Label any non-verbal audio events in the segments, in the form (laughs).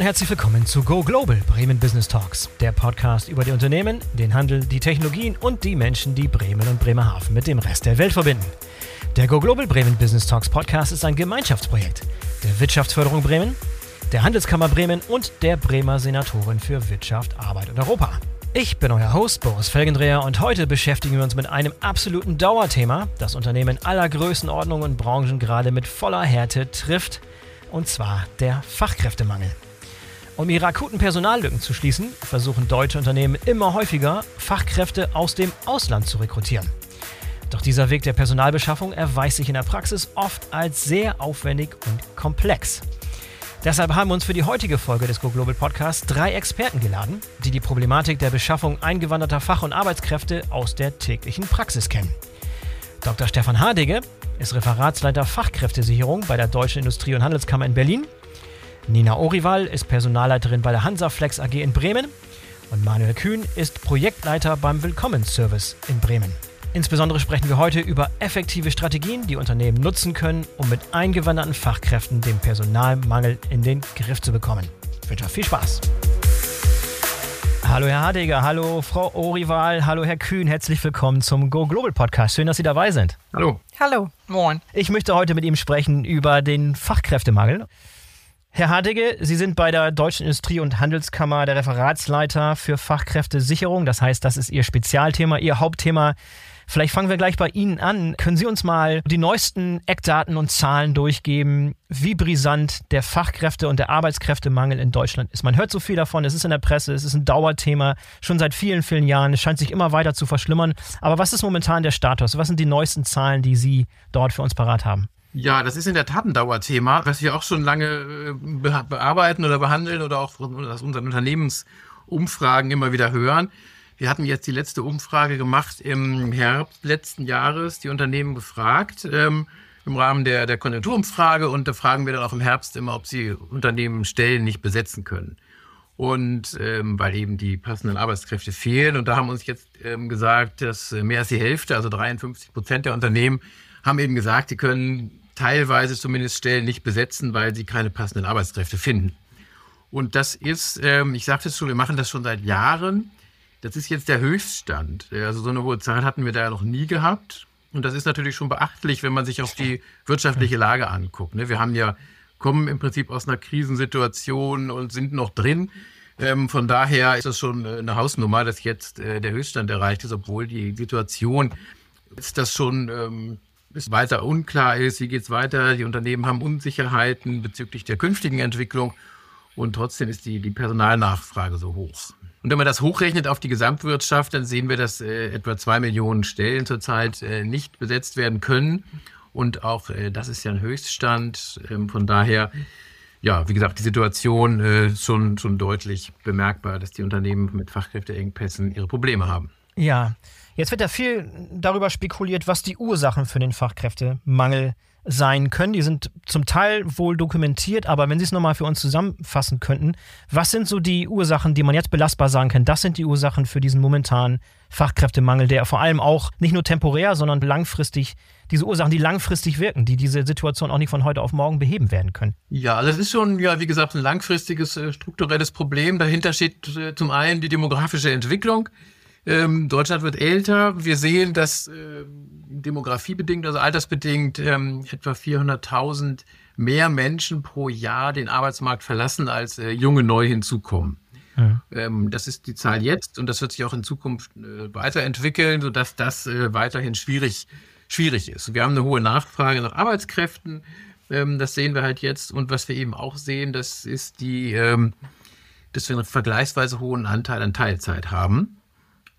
und herzlich willkommen zu Go Global Bremen Business Talks, der Podcast über die Unternehmen, den Handel, die Technologien und die Menschen, die Bremen und Bremerhaven mit dem Rest der Welt verbinden. Der Go Global Bremen Business Talks Podcast ist ein Gemeinschaftsprojekt der Wirtschaftsförderung Bremen, der Handelskammer Bremen und der Bremer Senatorin für Wirtschaft, Arbeit und Europa. Ich bin euer Host Boris Felgendreher und heute beschäftigen wir uns mit einem absoluten Dauerthema, das Unternehmen aller Größenordnungen und Branchen gerade mit voller Härte trifft, und zwar der Fachkräftemangel. Um ihre akuten Personallücken zu schließen, versuchen deutsche Unternehmen immer häufiger, Fachkräfte aus dem Ausland zu rekrutieren. Doch dieser Weg der Personalbeschaffung erweist sich in der Praxis oft als sehr aufwendig und komplex. Deshalb haben wir uns für die heutige Folge des Go Global Podcasts drei Experten geladen, die die Problematik der Beschaffung eingewanderter Fach- und Arbeitskräfte aus der täglichen Praxis kennen. Dr. Stefan Hardige ist Referatsleiter Fachkräftesicherung bei der Deutschen Industrie- und Handelskammer in Berlin Nina Orival ist Personalleiterin bei der Hansaflex AG in Bremen und Manuel Kühn ist Projektleiter beim Willkommensservice in Bremen. Insbesondere sprechen wir heute über effektive Strategien, die Unternehmen nutzen können, um mit eingewanderten Fachkräften den Personalmangel in den Griff zu bekommen. Ich wünsche euch viel Spaß. Hallo Herr Hardiger, hallo Frau Orival, hallo Herr Kühn, herzlich willkommen zum Go Global Podcast. Schön, dass Sie dabei sind. Hallo. Hallo, moin. Ich möchte heute mit Ihnen sprechen über den Fachkräftemangel. Herr Hardige, Sie sind bei der Deutschen Industrie- und Handelskammer der Referatsleiter für Fachkräftesicherung. Das heißt, das ist Ihr Spezialthema, Ihr Hauptthema. Vielleicht fangen wir gleich bei Ihnen an. Können Sie uns mal die neuesten Eckdaten und Zahlen durchgeben, wie brisant der Fachkräfte- und der Arbeitskräftemangel in Deutschland ist? Man hört so viel davon, es ist in der Presse, es ist ein Dauerthema, schon seit vielen, vielen Jahren. Es scheint sich immer weiter zu verschlimmern. Aber was ist momentan der Status? Was sind die neuesten Zahlen, die Sie dort für uns parat haben? Ja, das ist in der Tat ein Dauerthema, was wir auch schon lange äh, bearbeiten oder behandeln oder auch aus unseren Unternehmensumfragen immer wieder hören. Wir hatten jetzt die letzte Umfrage gemacht im Herbst letzten Jahres, die Unternehmen gefragt ähm, im Rahmen der, der Konjunkturumfrage und da fragen wir dann auch im Herbst immer, ob sie Unternehmen Stellen nicht besetzen können. Und ähm, weil eben die passenden Arbeitskräfte fehlen. Und da haben uns jetzt ähm, gesagt, dass mehr als die Hälfte, also 53 Prozent der Unternehmen, haben eben gesagt, sie können teilweise zumindest Stellen nicht besetzen, weil sie keine passenden Arbeitskräfte finden. Und das ist, ähm, ich sagte es schon, wir machen das schon seit Jahren. Das ist jetzt der Höchststand. Also so eine hohe Zahl hatten wir da noch nie gehabt. Und das ist natürlich schon beachtlich, wenn man sich auch die wirtschaftliche Lage anguckt. Ne? Wir haben ja, kommen im Prinzip aus einer Krisensituation und sind noch drin. Ähm, von daher ist das schon eine Hausnummer, dass jetzt äh, der Höchststand erreicht ist, obwohl die Situation ist das schon ähm, es weiter unklar ist, wie geht es weiter. Die Unternehmen haben Unsicherheiten bezüglich der künftigen Entwicklung und trotzdem ist die, die Personalnachfrage so hoch. Und wenn man das hochrechnet auf die Gesamtwirtschaft, dann sehen wir, dass äh, etwa zwei Millionen Stellen zurzeit äh, nicht besetzt werden können. Und auch äh, das ist ja ein Höchststand. Ähm, von daher, ja, wie gesagt, die Situation äh, schon, schon deutlich bemerkbar, dass die Unternehmen mit Fachkräfteengpässen ihre Probleme haben. Ja, Jetzt wird ja viel darüber spekuliert, was die Ursachen für den Fachkräftemangel sein können. Die sind zum Teil wohl dokumentiert, aber wenn Sie es nochmal für uns zusammenfassen könnten, was sind so die Ursachen, die man jetzt belastbar sagen kann? Das sind die Ursachen für diesen momentanen Fachkräftemangel, der vor allem auch nicht nur temporär, sondern langfristig, diese Ursachen, die langfristig wirken, die diese Situation auch nicht von heute auf morgen beheben werden können. Ja, also das ist schon, ja, wie gesagt, ein langfristiges äh, strukturelles Problem. Dahinter steht äh, zum einen die demografische Entwicklung. Ähm, Deutschland wird älter. Wir sehen, dass äh, demografiebedingt, also altersbedingt, ähm, etwa 400.000 mehr Menschen pro Jahr den Arbeitsmarkt verlassen, als äh, junge neu hinzukommen. Ja. Ähm, das ist die Zahl jetzt und das wird sich auch in Zukunft äh, weiterentwickeln, sodass das äh, weiterhin schwierig, schwierig ist. Wir haben eine hohe Nachfrage nach Arbeitskräften. Ähm, das sehen wir halt jetzt. Und was wir eben auch sehen, das ist die, ähm, dass wir einen vergleichsweise hohen Anteil an Teilzeit haben.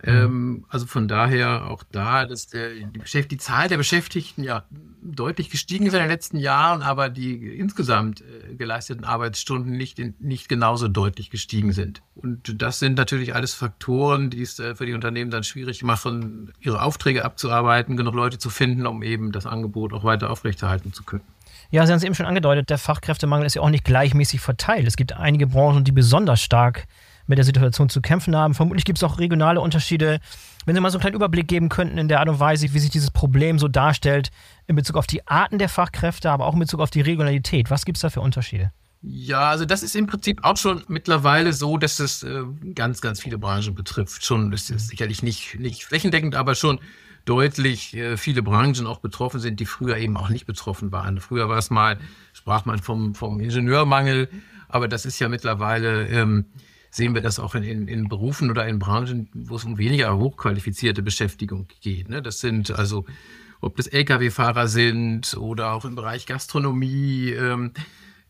Mhm. Ähm, also von daher auch da, dass der, die, die, Zahl der Beschäftigten ja deutlich gestiegen ist in den letzten Jahren, aber die insgesamt äh, geleisteten Arbeitsstunden nicht, nicht genauso deutlich gestiegen sind. Und das sind natürlich alles Faktoren, die es äh, für die Unternehmen dann schwierig machen, ihre Aufträge abzuarbeiten, genug Leute zu finden, um eben das Angebot auch weiter aufrechterhalten zu können. Ja, Sie haben es eben schon angedeutet, der Fachkräftemangel ist ja auch nicht gleichmäßig verteilt. Es gibt einige Branchen, die besonders stark mit der Situation zu kämpfen haben. Vermutlich gibt es auch regionale Unterschiede. Wenn Sie mal so einen kleinen Überblick geben könnten in der Art und Weise, wie sich dieses Problem so darstellt in Bezug auf die Arten der Fachkräfte, aber auch in Bezug auf die Regionalität. Was gibt es da für Unterschiede? Ja, also das ist im Prinzip auch schon mittlerweile so, dass es äh, ganz, ganz viele Branchen betrifft. Schon, das ist sicherlich nicht, nicht flächendeckend, aber schon deutlich äh, viele Branchen auch betroffen sind, die früher eben auch nicht betroffen waren. Früher war es mal, sprach man vom, vom Ingenieurmangel, aber das ist ja mittlerweile, ähm, sehen wir das auch in, in, in Berufen oder in Branchen, wo es um weniger hochqualifizierte Beschäftigung geht. Ne? Das sind also, ob das Lkw-Fahrer sind oder auch im Bereich Gastronomie, ähm,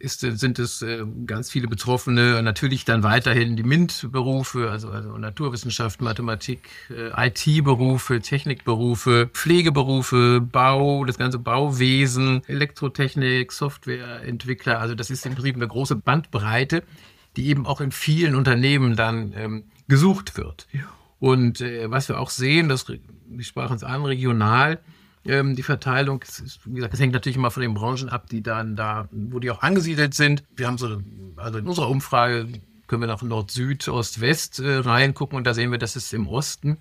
ist, sind es äh, ganz viele Betroffene. Natürlich dann weiterhin die MINT-Berufe, also, also Naturwissenschaft, Mathematik, äh, IT-Berufe, Technikberufe, Pflegeberufe, Bau, das ganze Bauwesen, Elektrotechnik, Softwareentwickler. Also das ist im Prinzip eine große Bandbreite, die eben auch in vielen Unternehmen dann ähm, gesucht wird. Und äh, was wir auch sehen, das, ich sprach uns an, regional, ähm, die Verteilung, ist, wie gesagt, das hängt natürlich immer von den Branchen ab, die dann da, wo die auch angesiedelt sind. Wir haben so, also in unserer Umfrage können wir nach Nord, Süd, Ost, West äh, reingucken und da sehen wir, dass es im Osten,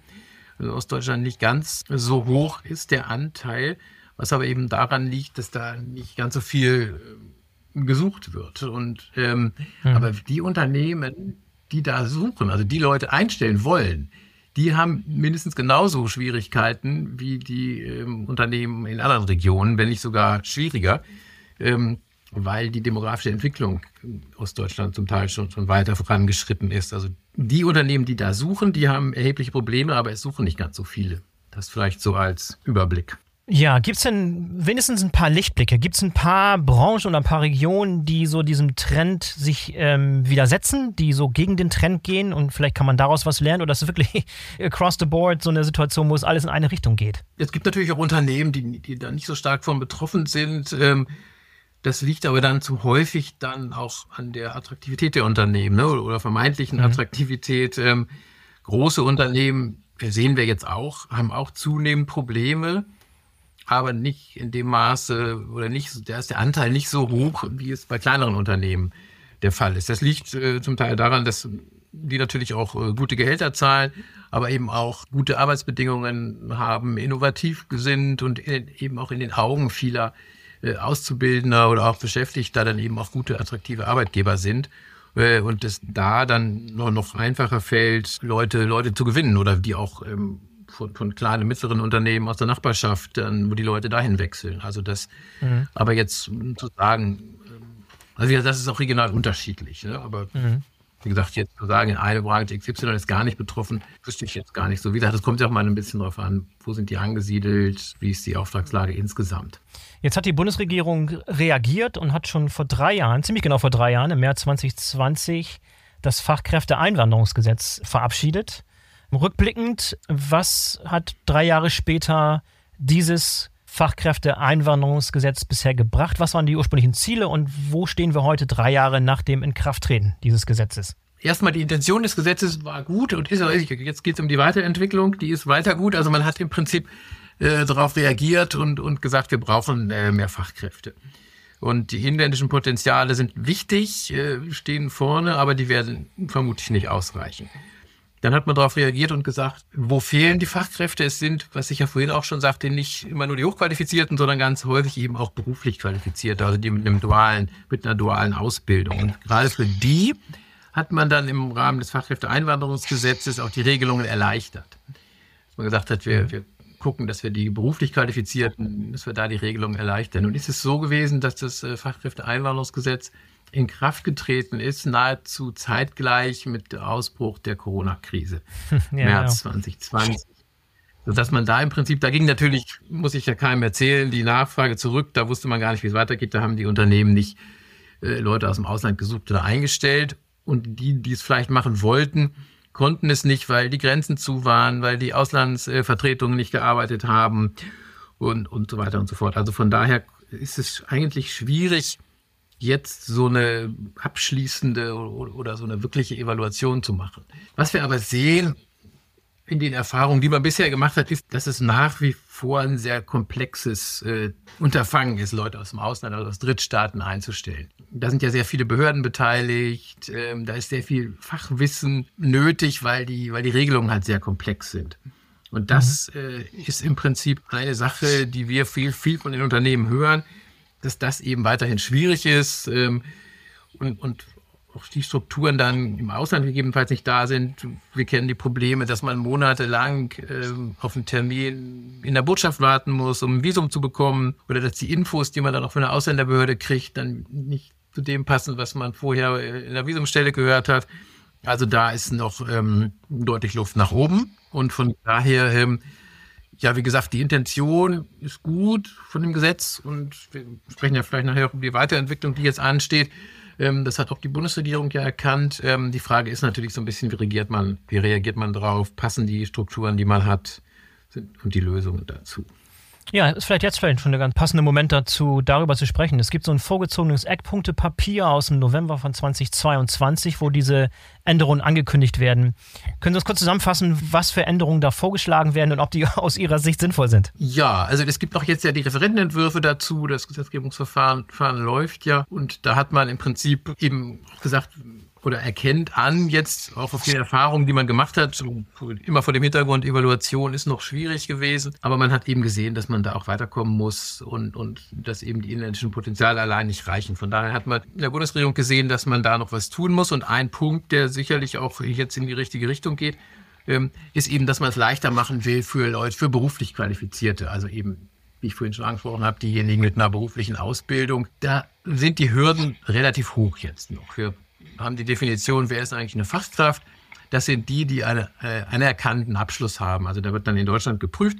also Ostdeutschland nicht ganz so hoch ist, der Anteil, was aber eben daran liegt, dass da nicht ganz so viel äh, gesucht wird. Und ähm, mhm. aber die Unternehmen, die da suchen, also die Leute einstellen wollen, die haben mindestens genauso Schwierigkeiten wie die ähm, Unternehmen in anderen Regionen, wenn nicht sogar schwieriger, ähm, weil die demografische Entwicklung aus Deutschland zum Teil schon, schon weiter vorangeschritten ist. Also die Unternehmen, die da suchen, die haben erhebliche Probleme, aber es suchen nicht ganz so viele. Das vielleicht so als Überblick. Ja, gibt es denn wenigstens ein paar Lichtblicke? Gibt es ein paar Branchen oder ein paar Regionen, die so diesem Trend sich ähm, widersetzen, die so gegen den Trend gehen und vielleicht kann man daraus was lernen oder ist es wirklich (laughs) across the board so eine Situation, wo es alles in eine Richtung geht? Es gibt natürlich auch Unternehmen, die, die da nicht so stark von betroffen sind. Ähm, das liegt aber dann zu häufig dann auch an der Attraktivität der Unternehmen ne? oder vermeintlichen mhm. Attraktivität. Ähm, große Unternehmen, sehen wir jetzt auch, haben auch zunehmend Probleme aber nicht in dem Maße oder nicht, da ist der Anteil nicht so hoch, wie es bei kleineren Unternehmen der Fall ist. Das liegt äh, zum Teil daran, dass die natürlich auch äh, gute Gehälter zahlen, aber eben auch gute Arbeitsbedingungen haben, innovativ sind und in, eben auch in den Augen vieler äh, Auszubildender oder auch Beschäftigter dann eben auch gute, attraktive Arbeitgeber sind. Äh, und es da dann noch, noch einfacher fällt, Leute, Leute zu gewinnen oder die auch ähm, von, von kleinen, mittleren Unternehmen aus der Nachbarschaft, dann, wo die Leute dahin wechseln. Also das, mhm. aber jetzt zu sagen, ähm, also das ist auch regional unterschiedlich, ne? aber mhm. wie gesagt, jetzt zu sagen, in eine Branche XY ist gar nicht betroffen, wüsste ich jetzt gar nicht so. Wie gesagt, das kommt ja auch mal ein bisschen drauf an, wo sind die angesiedelt, wie ist die Auftragslage insgesamt. Jetzt hat die Bundesregierung reagiert und hat schon vor drei Jahren, ziemlich genau vor drei Jahren, im März 2020, das Fachkräfteeinwanderungsgesetz verabschiedet. Rückblickend, was hat drei Jahre später dieses Fachkräfteeinwanderungsgesetz bisher gebracht? Was waren die ursprünglichen Ziele und wo stehen wir heute drei Jahre nach dem Inkrafttreten dieses Gesetzes? Erstmal die Intention des Gesetzes war gut und ist jetzt geht es um die Weiterentwicklung, die ist weiter gut. Also man hat im Prinzip äh, darauf reagiert und, und gesagt, wir brauchen äh, mehr Fachkräfte. Und die inländischen Potenziale sind wichtig, äh, stehen vorne, aber die werden vermutlich nicht ausreichen. Dann hat man darauf reagiert und gesagt, wo fehlen die Fachkräfte? Es sind, was ich ja vorhin auch schon sagte, nicht immer nur die Hochqualifizierten, sondern ganz häufig eben auch beruflich Qualifizierte, also die mit einem dualen, mit einer dualen Ausbildung. Und gerade für die hat man dann im Rahmen des Fachkräfteeinwanderungsgesetzes auch die Regelungen erleichtert. Dass man gesagt hat, wir, wir gucken, dass wir die beruflich Qualifizierten, dass wir da die Regelungen erleichtern. Und ist es so gewesen, dass das äh, Fachkräfteeinwanderungsgesetz in Kraft getreten ist, nahezu zeitgleich mit Ausbruch der Corona-Krise, (laughs) ja, März ja. 2020. Sodass man da im Prinzip, da ging natürlich, muss ich ja keinem erzählen, die Nachfrage zurück, da wusste man gar nicht, wie es weitergeht, da haben die Unternehmen nicht äh, Leute aus dem Ausland gesucht oder eingestellt und die, die es vielleicht machen wollten, konnten es nicht, weil die Grenzen zu waren, weil die Auslandsvertretungen nicht gearbeitet haben und, und so weiter und so fort. Also von daher ist es eigentlich schwierig, jetzt so eine abschließende oder so eine wirkliche Evaluation zu machen. Was wir aber sehen in den Erfahrungen, die man bisher gemacht hat, ist, dass es nach wie vor ein sehr komplexes äh, Unterfangen ist, Leute aus dem Ausland, also aus Drittstaaten einzustellen. Da sind ja sehr viele Behörden beteiligt, ähm, da ist sehr viel Fachwissen nötig, weil die, weil die Regelungen halt sehr komplex sind. Und das mhm. äh, ist im Prinzip eine Sache, die wir viel, viel von den Unternehmen hören, dass das eben weiterhin schwierig ist. Ähm, und, und auch die Strukturen dann im Ausland gegebenenfalls nicht da sind. Wir kennen die Probleme, dass man monatelang äh, auf einen Termin in der Botschaft warten muss, um ein Visum zu bekommen oder dass die Infos, die man dann auch von der Ausländerbehörde kriegt, dann nicht zu dem passen, was man vorher in der Visumstelle gehört hat. Also da ist noch ähm, deutlich Luft nach oben und von daher ähm, ja, wie gesagt, die Intention ist gut von dem Gesetz und wir sprechen ja vielleicht nachher um die Weiterentwicklung, die jetzt ansteht. Ähm, das hat auch die Bundesregierung ja erkannt. Ähm, die Frage ist natürlich so ein bisschen, wie reagiert man, wie reagiert man drauf? Passen die Strukturen, die man hat, und die Lösungen dazu? Ja, ist vielleicht jetzt vielleicht schon ein ganz passender Moment dazu, darüber zu sprechen. Es gibt so ein vorgezogenes Eckpunktepapier aus dem November von 2022, wo diese Änderungen angekündigt werden. Können Sie uns kurz zusammenfassen, was für Änderungen da vorgeschlagen werden und ob die (laughs) aus Ihrer Sicht sinnvoll sind? Ja, also es gibt auch jetzt ja die Referentenentwürfe dazu. Das Gesetzgebungsverfahren läuft ja. Und da hat man im Prinzip eben gesagt, oder erkennt an, jetzt auch auf die Erfahrungen, die man gemacht hat, immer vor dem Hintergrund, Evaluation ist noch schwierig gewesen, aber man hat eben gesehen, dass man da auch weiterkommen muss und, und dass eben die inländischen Potenziale allein nicht reichen. Von daher hat man in der Bundesregierung gesehen, dass man da noch was tun muss. Und ein Punkt, der sicherlich auch jetzt in die richtige Richtung geht, ähm, ist eben, dass man es leichter machen will für Leute, für beruflich Qualifizierte, also eben wie ich vorhin schon angesprochen habe, diejenigen mit einer beruflichen Ausbildung, da sind die Hürden relativ hoch jetzt noch für haben die Definition, wer ist eigentlich eine Fachkraft? Das sind die, die einen äh, anerkannten Abschluss haben. Also da wird dann in Deutschland geprüft,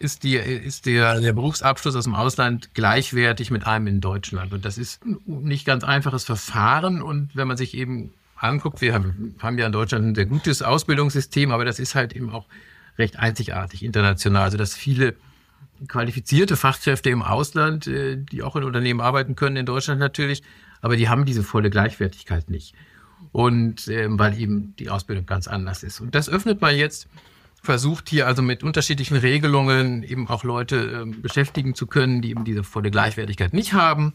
ist, die, ist der, der Berufsabschluss aus dem Ausland gleichwertig mit einem in Deutschland. Und das ist ein nicht ganz einfaches Verfahren. Und wenn man sich eben anguckt, wir haben, haben ja in Deutschland ein sehr gutes Ausbildungssystem, aber das ist halt eben auch recht einzigartig international. Also dass viele qualifizierte Fachkräfte im Ausland, äh, die auch in Unternehmen arbeiten können, in Deutschland natürlich, aber die haben diese volle Gleichwertigkeit nicht. Und ähm, weil eben die Ausbildung ganz anders ist. Und das öffnet man jetzt, versucht hier also mit unterschiedlichen Regelungen eben auch Leute ähm, beschäftigen zu können, die eben diese volle Gleichwertigkeit nicht haben.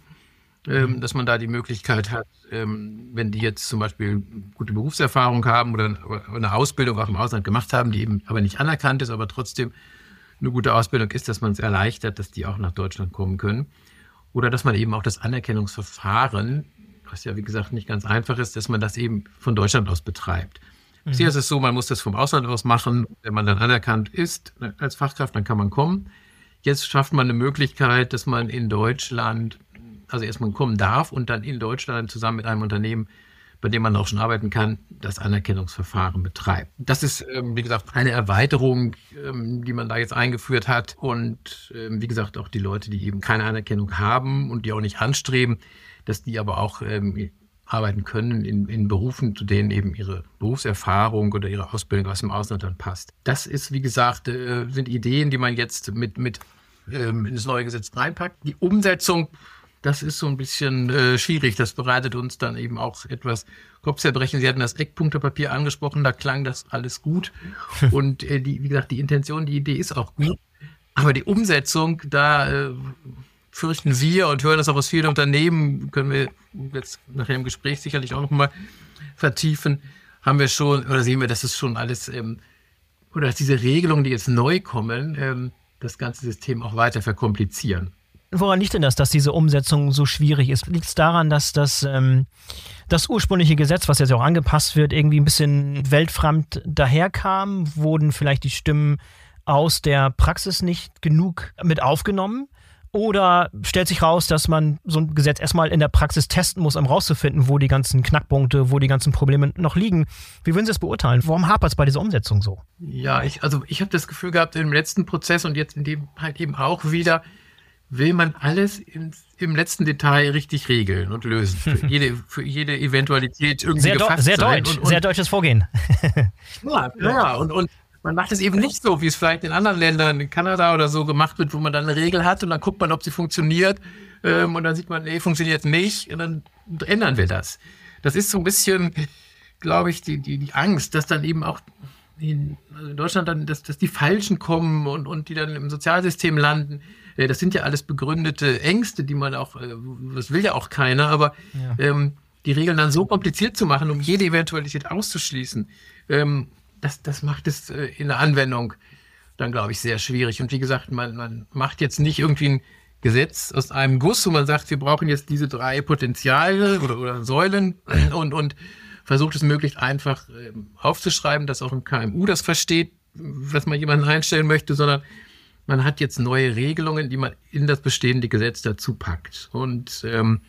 Ähm, mhm. dass man da die Möglichkeit hat, ähm, wenn die jetzt zum Beispiel gute Berufserfahrung haben oder eine Ausbildung auch im Ausland gemacht haben, die eben aber nicht anerkannt ist, aber trotzdem eine gute Ausbildung ist, dass man es erleichtert, dass die auch nach Deutschland kommen können. Oder dass man eben auch das Anerkennungsverfahren, was ja wie gesagt nicht ganz einfach ist, dass man das eben von Deutschland aus betreibt. Mhm. Bisher ist es so, man muss das vom Ausland aus machen. Wenn man dann anerkannt ist als Fachkraft, dann kann man kommen. Jetzt schafft man eine Möglichkeit, dass man in Deutschland, also erstmal kommen darf und dann in Deutschland zusammen mit einem Unternehmen bei dem man auch schon arbeiten kann, das Anerkennungsverfahren betreibt. Das ist, ähm, wie gesagt, eine Erweiterung, ähm, die man da jetzt eingeführt hat. Und ähm, wie gesagt, auch die Leute, die eben keine Anerkennung haben und die auch nicht anstreben, dass die aber auch arbeiten können in, in Berufen, zu denen eben ihre Berufserfahrung oder ihre Ausbildung aus dem Ausland dann passt. Das ist, wie gesagt, äh, sind Ideen, die man jetzt mit, mit in das neue Gesetz reinpackt. Die Umsetzung das ist so ein bisschen äh, schwierig. Das bereitet uns dann eben auch etwas Kopfzerbrechen. Sie hatten das Eckpunktepapier angesprochen, da klang das alles gut. (laughs) Und äh, die, wie gesagt, die Intention, die Idee ist auch gut. Aber die Umsetzung, da äh, fürchten wir und hören das auch aus vielen Unternehmen, können wir jetzt nachher im Gespräch sicherlich auch nochmal vertiefen, haben wir schon, oder sehen wir, dass es schon alles, ähm, oder dass diese Regelungen, die jetzt neu kommen, ähm, das ganze System auch weiter verkomplizieren. Woran liegt denn das, dass diese Umsetzung so schwierig ist? Liegt es daran, dass das, ähm, das ursprüngliche Gesetz, was jetzt auch angepasst wird, irgendwie ein bisschen weltfremd daherkam? Wurden vielleicht die Stimmen aus der Praxis nicht genug mit aufgenommen? Oder stellt sich raus, dass man so ein Gesetz erstmal in der Praxis testen muss, um rauszufinden, wo die ganzen Knackpunkte, wo die ganzen Probleme noch liegen? Wie würden Sie das beurteilen? Warum hapert es bei dieser Umsetzung so? Ja, ich, also ich habe das Gefühl gehabt im letzten Prozess und jetzt in dem halt eben auch wieder, will man alles im, im letzten Detail richtig regeln und lösen. Für (laughs) jede, für jede Eventualität irgendwie sehr gefasst Sehr sein. deutsch, und, und, sehr deutsches Vorgehen. (laughs) ja, ja und, und man macht es eben nicht so, wie es vielleicht in anderen Ländern, in Kanada oder so gemacht wird, wo man dann eine Regel hat und dann guckt man, ob sie funktioniert ähm, und dann sieht man, nee, funktioniert nicht und dann ändern wir das. Das ist so ein bisschen, glaube ich, die, die, die Angst, dass dann eben auch in, also in Deutschland dann, dass, dass die Falschen kommen und, und die dann im Sozialsystem landen das sind ja alles begründete Ängste, die man auch, äh, das will ja auch keiner, aber ja. ähm, die Regeln dann so kompliziert zu machen, um jede Eventualität auszuschließen, ähm, das, das macht es äh, in der Anwendung dann, glaube ich, sehr schwierig. Und wie gesagt, man, man macht jetzt nicht irgendwie ein Gesetz aus einem Guss, wo man sagt, wir brauchen jetzt diese drei Potenziale oder, oder Säulen (clears throat) und, und versucht es möglichst einfach äh, aufzuschreiben, dass auch ein KMU das versteht, was man jemanden einstellen möchte, sondern man hat jetzt neue Regelungen, die man in das bestehende Gesetz dazu packt. Und ähm,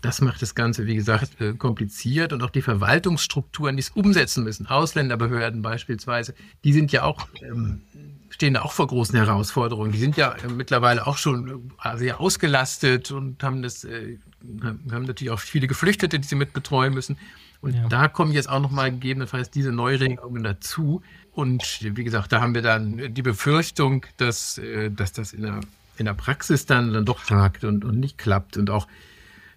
das macht das Ganze, wie gesagt, äh, kompliziert und auch die Verwaltungsstrukturen, die es umsetzen müssen, Ausländerbehörden beispielsweise, die sind ja auch, ähm, stehen da auch vor großen Herausforderungen. Die sind ja äh, mittlerweile auch schon äh, sehr ausgelastet und haben das, äh, haben natürlich auch viele Geflüchtete, die sie mit betreuen müssen. Und ja. da kommen jetzt auch nochmal gegebenenfalls diese Neuregelungen dazu. Und wie gesagt, da haben wir dann die Befürchtung, dass, äh, dass das in der, in der Praxis dann, dann doch hakt und, und nicht klappt und auch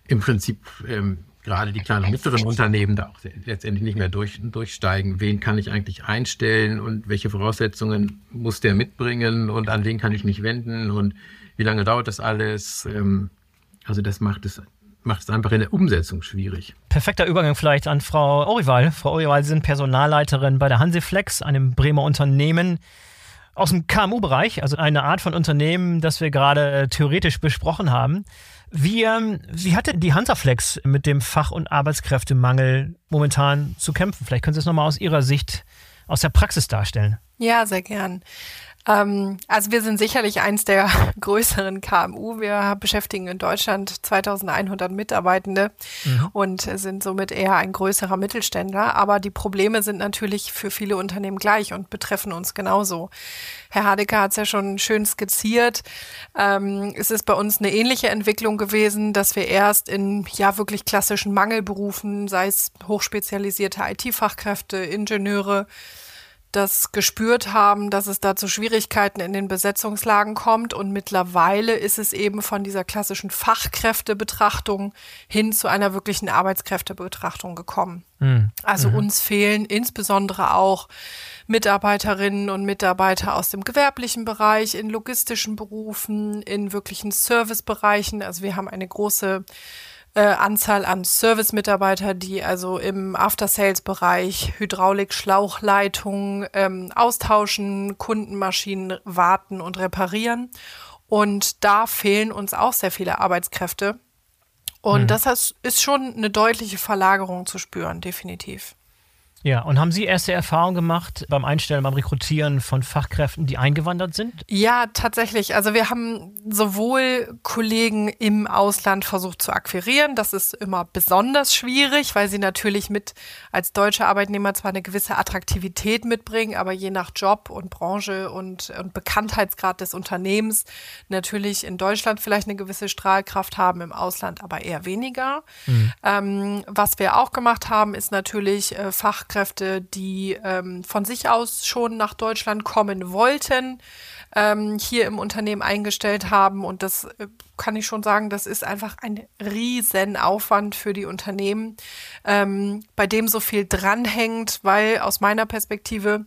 im Prinzip ähm, gerade die kleinen und mittleren Unternehmen da auch letztendlich nicht mehr durch, durchsteigen. Wen kann ich eigentlich einstellen und welche Voraussetzungen muss der mitbringen und an wen kann ich mich wenden und wie lange dauert das alles? Ähm, also das macht es macht es einfach in der Umsetzung schwierig. Perfekter Übergang vielleicht an Frau Orival. Frau Orival, Sie sind Personalleiterin bei der Hanseflex, einem Bremer Unternehmen aus dem KMU-Bereich, also eine Art von Unternehmen, das wir gerade äh, theoretisch besprochen haben. Wie, ähm, wie hat denn die Hansaflex mit dem Fach- und Arbeitskräftemangel momentan zu kämpfen? Vielleicht können Sie es nochmal aus Ihrer Sicht, aus der Praxis darstellen. Ja, sehr gern. Ähm, also wir sind sicherlich eins der (laughs) größeren KMU. Wir beschäftigen in Deutschland 2100 Mitarbeitende mhm. und sind somit eher ein größerer Mittelständler. Aber die Probleme sind natürlich für viele Unternehmen gleich und betreffen uns genauso. Herr Hadeke hat es ja schon schön skizziert. Ähm, es ist bei uns eine ähnliche Entwicklung gewesen, dass wir erst in ja wirklich klassischen Mangelberufen, sei es hochspezialisierte IT-Fachkräfte, Ingenieure, das gespürt haben, dass es da zu Schwierigkeiten in den Besetzungslagen kommt. Und mittlerweile ist es eben von dieser klassischen Fachkräftebetrachtung hin zu einer wirklichen Arbeitskräftebetrachtung gekommen. Mhm. Also mhm. uns fehlen insbesondere auch Mitarbeiterinnen und Mitarbeiter aus dem gewerblichen Bereich, in logistischen Berufen, in wirklichen Servicebereichen. Also wir haben eine große äh, Anzahl an Service-Mitarbeiter, die also im After-Sales-Bereich Hydraulik, Schlauchleitungen ähm, austauschen, Kundenmaschinen warten und reparieren. Und da fehlen uns auch sehr viele Arbeitskräfte. Und mhm. das ist schon eine deutliche Verlagerung zu spüren, definitiv. Ja, und haben Sie erste Erfahrungen gemacht beim Einstellen, beim Rekrutieren von Fachkräften, die eingewandert sind? Ja, tatsächlich. Also wir haben sowohl Kollegen im Ausland versucht zu akquirieren. Das ist immer besonders schwierig, weil sie natürlich mit als deutsche Arbeitnehmer zwar eine gewisse Attraktivität mitbringen, aber je nach Job und Branche und, und Bekanntheitsgrad des Unternehmens natürlich in Deutschland vielleicht eine gewisse Strahlkraft haben, im Ausland aber eher weniger. Mhm. Ähm, was wir auch gemacht haben, ist natürlich äh, Fachkräfte Fachkräfte, die ähm, von sich aus schon nach Deutschland kommen wollten, ähm, hier im Unternehmen eingestellt haben. Und das äh, kann ich schon sagen, das ist einfach ein Riesenaufwand für die Unternehmen, ähm, bei dem so viel dranhängt, weil aus meiner Perspektive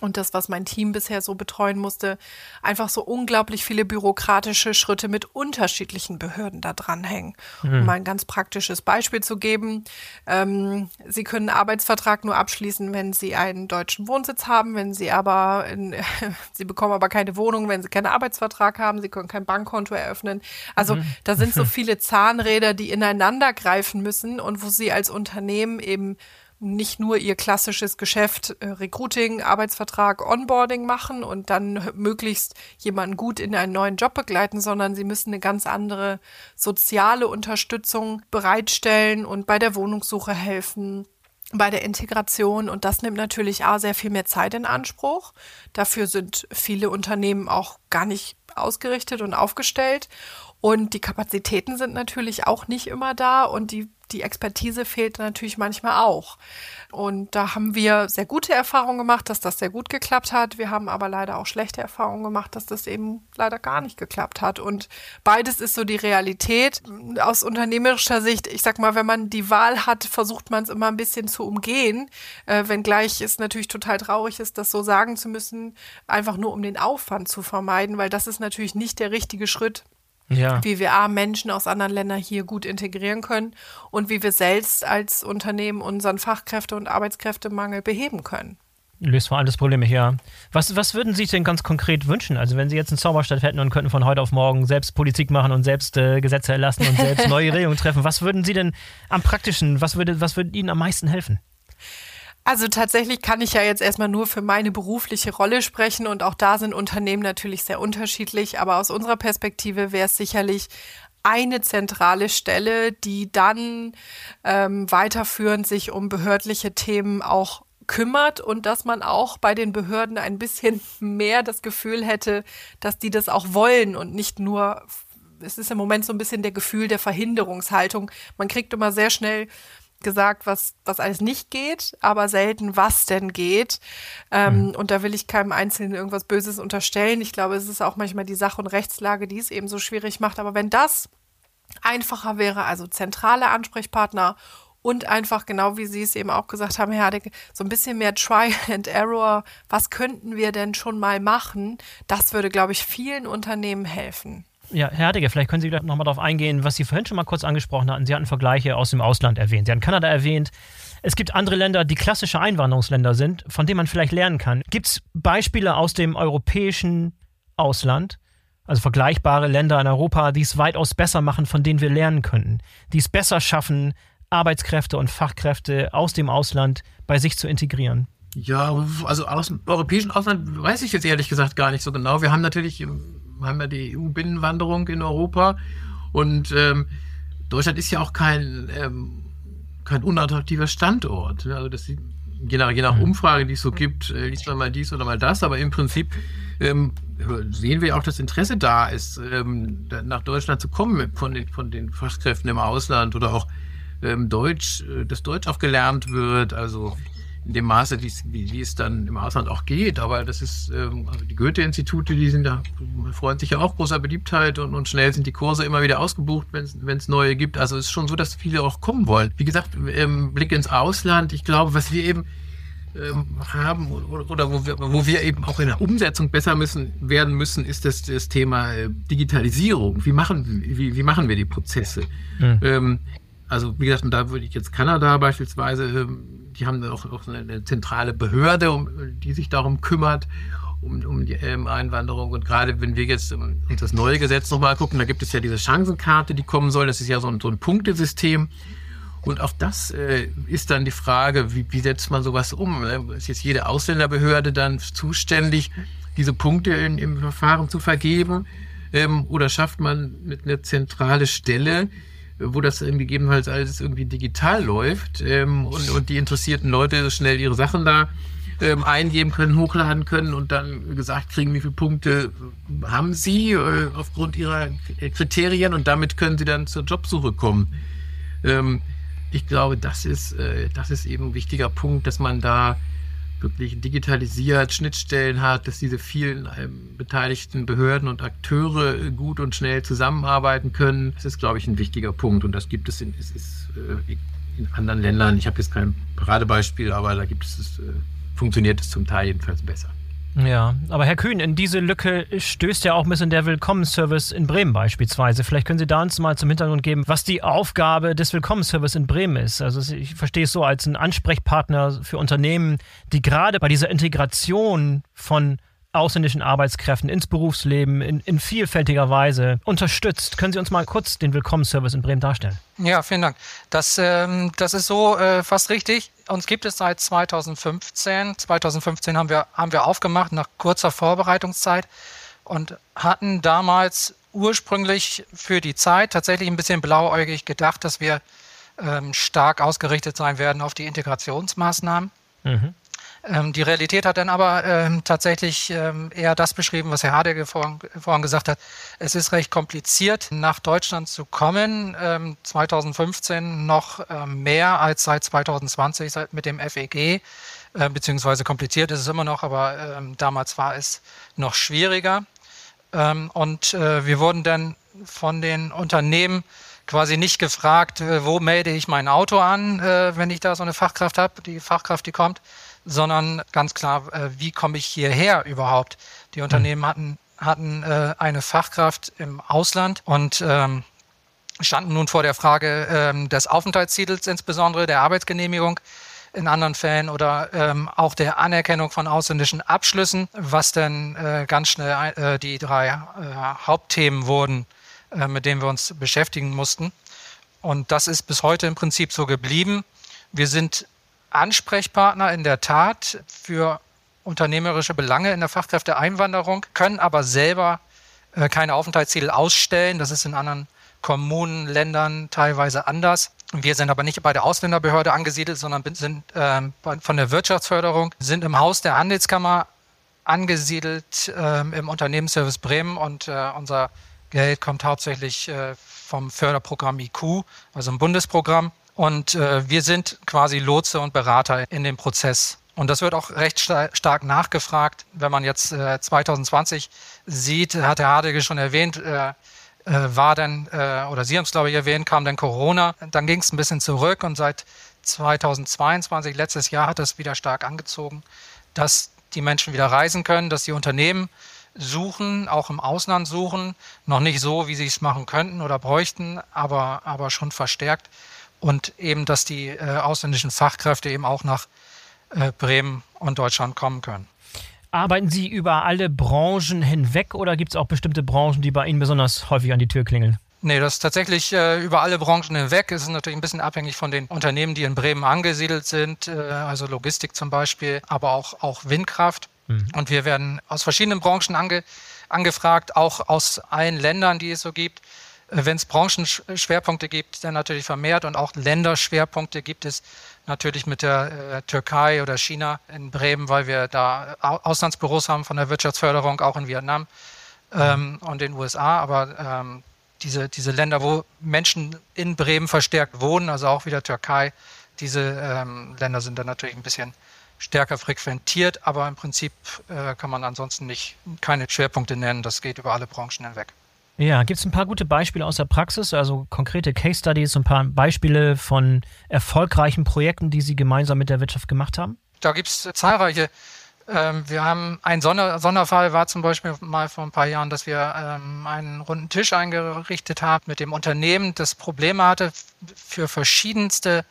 und das, was mein Team bisher so betreuen musste, einfach so unglaublich viele bürokratische Schritte mit unterschiedlichen Behörden da dranhängen. Mhm. Um mal ein ganz praktisches Beispiel zu geben. Ähm, Sie können einen Arbeitsvertrag nur abschließen, wenn Sie einen deutschen Wohnsitz haben, wenn Sie aber, in, (laughs) Sie bekommen aber keine Wohnung, wenn Sie keinen Arbeitsvertrag haben, Sie können kein Bankkonto eröffnen. Also mhm. da sind so (laughs) viele Zahnräder, die ineinander greifen müssen und wo Sie als Unternehmen eben nicht nur ihr klassisches Geschäft äh, Recruiting, Arbeitsvertrag, Onboarding machen und dann möglichst jemanden gut in einen neuen Job begleiten, sondern sie müssen eine ganz andere soziale Unterstützung bereitstellen und bei der Wohnungssuche helfen, bei der Integration und das nimmt natürlich auch sehr viel mehr Zeit in Anspruch. Dafür sind viele Unternehmen auch gar nicht ausgerichtet und aufgestellt und die Kapazitäten sind natürlich auch nicht immer da und die die Expertise fehlt natürlich manchmal auch. Und da haben wir sehr gute Erfahrungen gemacht, dass das sehr gut geklappt hat. Wir haben aber leider auch schlechte Erfahrungen gemacht, dass das eben leider gar nicht geklappt hat. Und beides ist so die Realität. Aus unternehmerischer Sicht, ich sag mal, wenn man die Wahl hat, versucht man es immer ein bisschen zu umgehen. Äh, wenngleich es natürlich total traurig ist, das so sagen zu müssen, einfach nur um den Aufwand zu vermeiden, weil das ist natürlich nicht der richtige Schritt ja. wie wir A, Menschen aus anderen Ländern hier gut integrieren können und wie wir selbst als Unternehmen unseren Fachkräfte- und Arbeitskräftemangel beheben können. Löst vor allem das Problem hier. Was, was würden Sie sich denn ganz konkret wünschen? Also wenn Sie jetzt einen Zauberstadt hätten und könnten von heute auf morgen selbst Politik machen und selbst äh, Gesetze erlassen und selbst (laughs) neue Regelungen treffen, was würden Sie denn am praktischen, was würde, was würde Ihnen am meisten helfen? Also tatsächlich kann ich ja jetzt erstmal nur für meine berufliche Rolle sprechen und auch da sind Unternehmen natürlich sehr unterschiedlich, aber aus unserer Perspektive wäre es sicherlich eine zentrale Stelle, die dann ähm, weiterführend sich um behördliche Themen auch kümmert und dass man auch bei den Behörden ein bisschen (laughs) mehr das Gefühl hätte, dass die das auch wollen und nicht nur, es ist im Moment so ein bisschen der Gefühl der Verhinderungshaltung. Man kriegt immer sehr schnell gesagt, was, was alles nicht geht, aber selten, was denn geht. Ähm, mhm. Und da will ich keinem Einzelnen irgendwas Böses unterstellen. Ich glaube, es ist auch manchmal die Sache und Rechtslage, die es eben so schwierig macht. Aber wenn das einfacher wäre, also zentrale Ansprechpartner und einfach genau wie Sie es eben auch gesagt haben, Herr Hardecke, so ein bisschen mehr Try and Error. Was könnten wir denn schon mal machen? Das würde, glaube ich, vielen Unternehmen helfen. Ja, Herr Herdecke, vielleicht können Sie noch mal darauf eingehen, was Sie vorhin schon mal kurz angesprochen hatten. Sie hatten Vergleiche aus dem Ausland erwähnt. Sie hatten Kanada erwähnt. Es gibt andere Länder, die klassische Einwanderungsländer sind, von denen man vielleicht lernen kann. Gibt es Beispiele aus dem europäischen Ausland, also vergleichbare Länder in Europa, die es weitaus besser machen, von denen wir lernen könnten, die es besser schaffen, Arbeitskräfte und Fachkräfte aus dem Ausland bei sich zu integrieren? Ja, also aus dem europäischen Ausland weiß ich jetzt ehrlich gesagt gar nicht so genau. Wir haben natürlich haben ja die EU-Binnenwanderung in Europa und ähm, Deutschland ist ja auch kein, ähm, kein unattraktiver Standort. Also das, je, nach, je nach mhm. Umfrage, die es so gibt, äh, liest man mal dies oder mal das, aber im Prinzip ähm, sehen wir auch, dass Interesse da ist, ähm, nach Deutschland zu kommen von den, von den Fachkräften im Ausland oder auch ähm, Deutsch, äh, dass Deutsch auch gelernt wird. Also in dem Maße, wie, wie es dann im Ausland auch geht. Aber das ist, ähm, also die Goethe-Institute, die sind da, freuen sich ja auch großer Beliebtheit und, und schnell sind die Kurse immer wieder ausgebucht, wenn es neue gibt. Also es ist schon so, dass viele auch kommen wollen. Wie gesagt, ähm, Blick ins Ausland, ich glaube, was wir eben ähm, haben oder, oder wo, wir, wo wir eben auch in der Umsetzung besser müssen werden müssen, ist das, das Thema äh, Digitalisierung. Wie machen, wie, wie machen wir die Prozesse? Mhm. Ähm, also wie gesagt, da würde ich jetzt Kanada beispielsweise ähm, die haben auch, auch eine zentrale Behörde, um, die sich darum kümmert, um, um die ähm, Einwanderung. Und gerade wenn wir jetzt um, uns das neue Gesetz nochmal gucken, da gibt es ja diese Chancenkarte, die kommen soll. Das ist ja so ein, so ein Punktesystem. Und auch das äh, ist dann die Frage, wie, wie setzt man sowas um? Ne? Ist jetzt jede Ausländerbehörde dann zuständig, diese Punkte in, im Verfahren zu vergeben? Ähm, oder schafft man eine zentrale Stelle, wo das gegebenenfalls alles irgendwie digital läuft ähm, und, und die interessierten Leute schnell ihre Sachen da ähm, eingeben können, hochladen können und dann gesagt kriegen, wie viele Punkte haben sie äh, aufgrund ihrer Kriterien und damit können sie dann zur Jobsuche kommen. Ähm, ich glaube, das ist, äh, das ist eben ein wichtiger Punkt, dass man da wirklich digitalisiert, Schnittstellen hat, dass diese vielen ähm, beteiligten Behörden und Akteure äh, gut und schnell zusammenarbeiten können. Das ist, glaube ich, ein wichtiger Punkt und das gibt es in, es ist, äh, in anderen Ländern. Ich habe jetzt kein Paradebeispiel, aber da gibt es, äh, funktioniert es zum Teil jedenfalls besser. Ja, aber Herr Kühn, in diese Lücke stößt ja auch ein bisschen der Willkommensservice in Bremen beispielsweise. Vielleicht können Sie da uns mal zum Hintergrund geben, was die Aufgabe des Willkommensservice in Bremen ist. Also ich verstehe es so als ein Ansprechpartner für Unternehmen, die gerade bei dieser Integration von ausländischen Arbeitskräften ins Berufsleben in, in vielfältiger Weise unterstützt. Können Sie uns mal kurz den Willkommensservice in Bremen darstellen? Ja, vielen Dank. Das, ähm, das ist so äh, fast richtig. Uns gibt es seit 2015. 2015 haben wir, haben wir aufgemacht nach kurzer Vorbereitungszeit und hatten damals ursprünglich für die Zeit tatsächlich ein bisschen blauäugig gedacht, dass wir ähm, stark ausgerichtet sein werden auf die Integrationsmaßnahmen. Mhm. Ähm, die Realität hat dann aber ähm, tatsächlich ähm, eher das beschrieben, was Herr Hadege vorhin, vorhin, gesagt hat. Es ist recht kompliziert, nach Deutschland zu kommen. 2015 ähm, noch ähm, mehr als seit 2020 seit, mit dem FEG. Äh, beziehungsweise kompliziert ist es immer noch, aber ähm, damals war es noch schwieriger. und äh, wir wurden dann von den Unternehmen quasi nicht gefragt, äh, wo melde ich mein Auto an, äh, wenn ich da so eine Fachkraft habe, die Fachkraft, die kommt, sondern ganz klar, äh, wie komme ich hierher überhaupt? Die Unternehmen mhm. hatten, hatten äh, eine Fachkraft im Ausland und ähm, standen nun vor der Frage ähm, des Aufenthaltstitels, insbesondere der Arbeitsgenehmigung. in anderen Fällen oder ähm, auch der Anerkennung von ausländischen Abschlüssen, was dann äh, ganz schnell äh, die drei äh, Hauptthemen wurden, äh, mit denen wir uns beschäftigen mussten. Und das ist bis heute im Prinzip so geblieben. Wir sind Ansprechpartner in der Tat für unternehmerische Belange in der Fachkräfteeinwanderung, können aber selber äh, keine Aufenthaltstitel ausstellen. Das ist in anderen Kommunen, Ländern teilweise anders. Wir sind aber nicht bei der Ausländerbehörde angesiedelt, sondern sind äh, von der Wirtschaftsförderung, sind im Haus der Handelskammer angesiedelt äh, im Unternehmensservice Bremen und äh, unser Geld kommt hauptsächlich äh, vom Förderprogramm IQ, also ein Bundesprogramm. Und äh, wir sind quasi Lotse und Berater in dem Prozess. Und das wird auch recht stark nachgefragt. Wenn man jetzt 2020 sieht, hat Herr Hardege schon erwähnt, äh, war dann, äh, oder Sie haben es glaube ich erwähnt, kam dann Corona. Dann ging es ein bisschen zurück und seit 2022, letztes Jahr, hat es wieder stark angezogen, dass die Menschen wieder reisen können, dass die Unternehmen suchen, auch im Ausland suchen, noch nicht so, wie sie es machen könnten oder bräuchten, aber, aber schon verstärkt. Und eben, dass die äh, ausländischen Fachkräfte eben auch nach äh, Bremen und Deutschland kommen können. Arbeiten Sie über alle Branchen hinweg oder gibt es auch bestimmte Branchen, die bei Ihnen besonders häufig an die Tür klingeln? Nee, das ist tatsächlich äh, über alle Branchen hinweg. Es ist natürlich ein bisschen abhängig von den Unternehmen, die in Bremen angesiedelt sind, äh, also Logistik zum Beispiel, aber auch, auch Windkraft. Mhm. Und wir werden aus verschiedenen Branchen ange, angefragt, auch aus allen Ländern, die es so gibt. Äh, Wenn es Branchenschwerpunkte gibt, dann natürlich vermehrt und auch Länderschwerpunkte gibt es natürlich mit der äh, Türkei oder China in Bremen, weil wir da Auslandsbüros haben von der Wirtschaftsförderung, auch in Vietnam ähm, und den USA. Aber ähm, diese, diese Länder, wo Menschen in Bremen verstärkt wohnen, also auch wieder Türkei, diese ähm, Länder sind dann natürlich ein bisschen stärker frequentiert, aber im Prinzip äh, kann man ansonsten nicht keine Schwerpunkte nennen. Das geht über alle Branchen hinweg. Ja, gibt es ein paar gute Beispiele aus der Praxis, also konkrete Case Studies, ein paar Beispiele von erfolgreichen Projekten, die Sie gemeinsam mit der Wirtschaft gemacht haben? Da gibt es zahlreiche. Ähm, wir haben ein Sonder Sonderfall war zum Beispiel mal vor ein paar Jahren, dass wir ähm, einen runden Tisch eingerichtet haben mit dem Unternehmen, das Probleme hatte für verschiedenste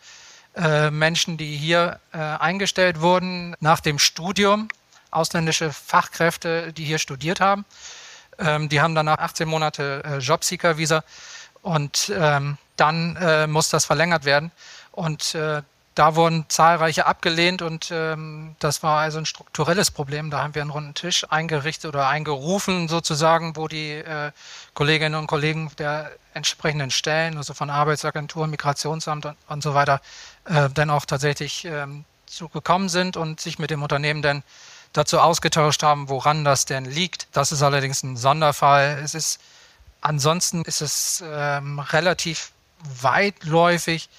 äh, Menschen, die hier äh, eingestellt wurden nach dem Studium, ausländische Fachkräfte, die hier studiert haben ähm, die haben danach 18 Monate äh, Jobseeker-Visa und ähm, dann äh, muss das verlängert werden. Und äh, da wurden zahlreiche abgelehnt und ähm, das war also ein strukturelles Problem. Da haben wir einen runden Tisch eingerichtet oder eingerufen sozusagen, wo die äh, Kolleginnen und Kollegen der entsprechenden Stellen, also von Arbeitsagentur, Migrationsamt und, und so weiter, äh, dann auch tatsächlich ähm, zugekommen sind und sich mit dem Unternehmen dann dazu ausgetauscht haben, woran das denn liegt. Das ist allerdings ein Sonderfall. Es ist ansonsten ist es ähm, relativ weitläufig.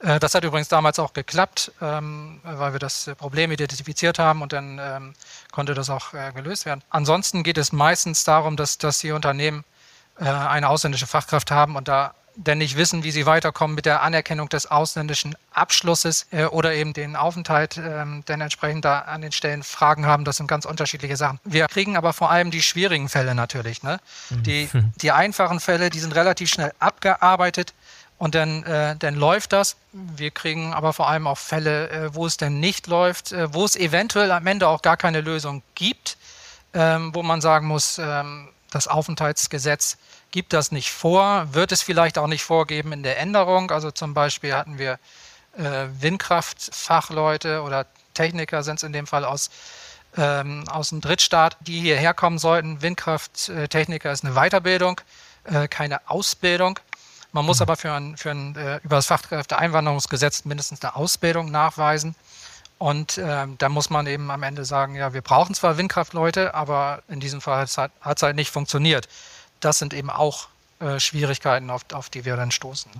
Äh, das hat übrigens damals auch geklappt, ähm, weil wir das Problem identifiziert haben und dann ähm, konnte das auch äh, gelöst werden. Ansonsten geht es meistens darum, dass, dass die Unternehmen äh, eine ausländische Fachkraft haben und da denn nicht wissen, wie sie weiterkommen mit der Anerkennung des ausländischen Abschlusses äh, oder eben den Aufenthalt, ähm, denn entsprechend da an den Stellen Fragen haben. Das sind ganz unterschiedliche Sachen. Wir kriegen aber vor allem die schwierigen Fälle natürlich. Ne? Mhm. Die, (laughs) die einfachen Fälle, die sind relativ schnell abgearbeitet und dann, äh, dann läuft das. Wir kriegen aber vor allem auch Fälle, äh, wo es denn nicht läuft, äh, wo es eventuell am Ende auch gar keine Lösung gibt, ähm, wo man sagen muss, ähm, das Aufenthaltsgesetz gibt das nicht vor, wird es vielleicht auch nicht vorgeben in der Änderung. Also zum Beispiel hatten wir äh, Windkraftfachleute oder Techniker sind es in dem Fall aus, ähm, aus dem Drittstaat, die hierher kommen sollten. Windkrafttechniker ist eine Weiterbildung, äh, keine Ausbildung. Man muss mhm. aber für ein, für ein äh, über das Fachkräfteeinwanderungsgesetz mindestens eine Ausbildung nachweisen. Und ähm, da muss man eben am Ende sagen, ja, wir brauchen zwar Windkraftleute, aber in diesem Fall hat es halt nicht funktioniert das sind eben auch äh, Schwierigkeiten, auf, auf die wir dann stoßen.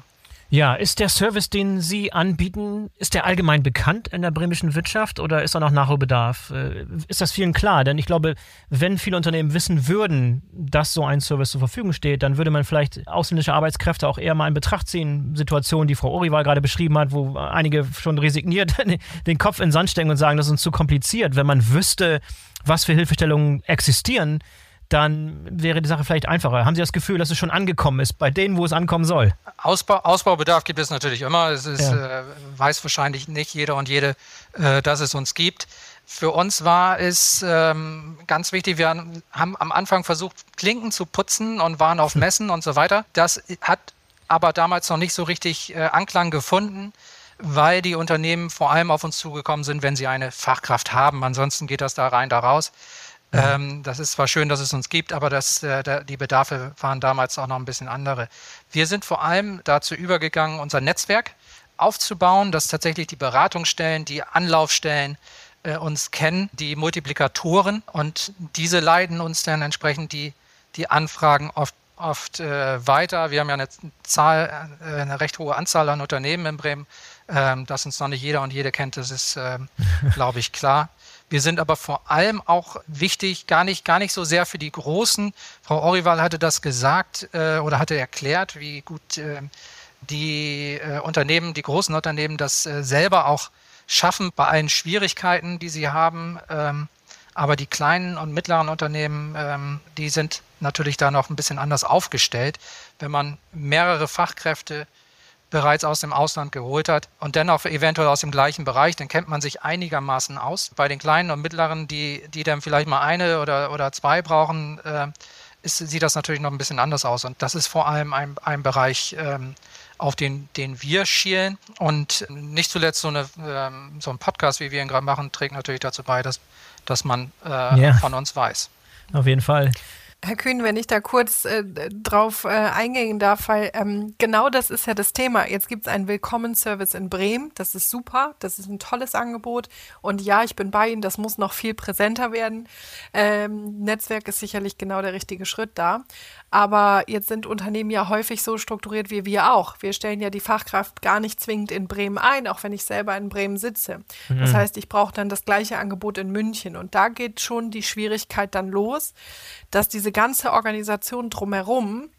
Ja, ist der Service, den Sie anbieten, ist der allgemein bekannt in der bremischen Wirtschaft oder ist da noch Nachholbedarf? Äh, ist das vielen klar? Denn ich glaube, wenn viele Unternehmen wissen würden, dass so ein Service zur Verfügung steht, dann würde man vielleicht ausländische Arbeitskräfte auch eher mal in Betracht ziehen. Situationen, die Frau Oriwal gerade beschrieben hat, wo einige schon resigniert (laughs) den Kopf in den Sand stecken und sagen, das ist uns zu kompliziert. Wenn man wüsste, was für Hilfestellungen existieren, dann wäre die Sache vielleicht einfacher. Haben Sie das Gefühl, dass es schon angekommen ist, bei denen, wo es ankommen soll? Ausbau, Ausbaubedarf gibt es natürlich immer. Es ist, ja. äh, weiß wahrscheinlich nicht jeder und jede, äh, dass es uns gibt. Für uns war es ähm, ganz wichtig, wir haben am Anfang versucht, Klinken zu putzen und waren auf Messen und so weiter. Das hat aber damals noch nicht so richtig äh, Anklang gefunden, weil die Unternehmen vor allem auf uns zugekommen sind, wenn sie eine Fachkraft haben. Ansonsten geht das da rein, da raus. Ähm, das ist zwar schön, dass es uns gibt, aber das, äh, die Bedarfe waren damals auch noch ein bisschen andere. Wir sind vor allem dazu übergegangen, unser Netzwerk aufzubauen, dass tatsächlich die Beratungsstellen, die Anlaufstellen äh, uns kennen, die Multiplikatoren und diese leiten uns dann entsprechend die, die Anfragen oft, oft äh, weiter. Wir haben ja eine Zahl, äh, eine recht hohe Anzahl an Unternehmen in Bremen, ähm, dass uns noch nicht jeder und jede kennt, das ist, ähm, (laughs) glaube ich, klar. Wir sind aber vor allem auch wichtig, gar nicht, gar nicht so sehr für die Großen. Frau Orival hatte das gesagt äh, oder hatte erklärt, wie gut äh, die äh, Unternehmen, die großen Unternehmen das äh, selber auch schaffen bei allen Schwierigkeiten, die sie haben. Ähm, aber die kleinen und mittleren Unternehmen, ähm, die sind natürlich da noch ein bisschen anders aufgestellt. Wenn man mehrere Fachkräfte bereits aus dem Ausland geholt hat und dennoch eventuell aus dem gleichen Bereich, dann kennt man sich einigermaßen aus. Bei den kleinen und mittleren, die, die dann vielleicht mal eine oder, oder zwei brauchen, äh, ist, sieht das natürlich noch ein bisschen anders aus. Und das ist vor allem ein, ein Bereich, ähm, auf den, den wir schielen. Und nicht zuletzt so, eine, ähm, so ein Podcast, wie wir ihn gerade machen, trägt natürlich dazu bei, dass, dass man äh, ja. von uns weiß. Auf jeden Fall. Herr Kühn, wenn ich da kurz äh, drauf äh, eingehen darf, weil ähm, genau das ist ja das Thema. Jetzt gibt es einen Willkommenservice in Bremen. Das ist super. Das ist ein tolles Angebot. Und ja, ich bin bei Ihnen. Das muss noch viel präsenter werden. Ähm, Netzwerk ist sicherlich genau der richtige Schritt da. Aber jetzt sind Unternehmen ja häufig so strukturiert wie wir auch. Wir stellen ja die Fachkraft gar nicht zwingend in Bremen ein, auch wenn ich selber in Bremen sitze. Mhm. Das heißt, ich brauche dann das gleiche Angebot in München. Und da geht schon die Schwierigkeit dann los, dass diese ganze Organisation drumherum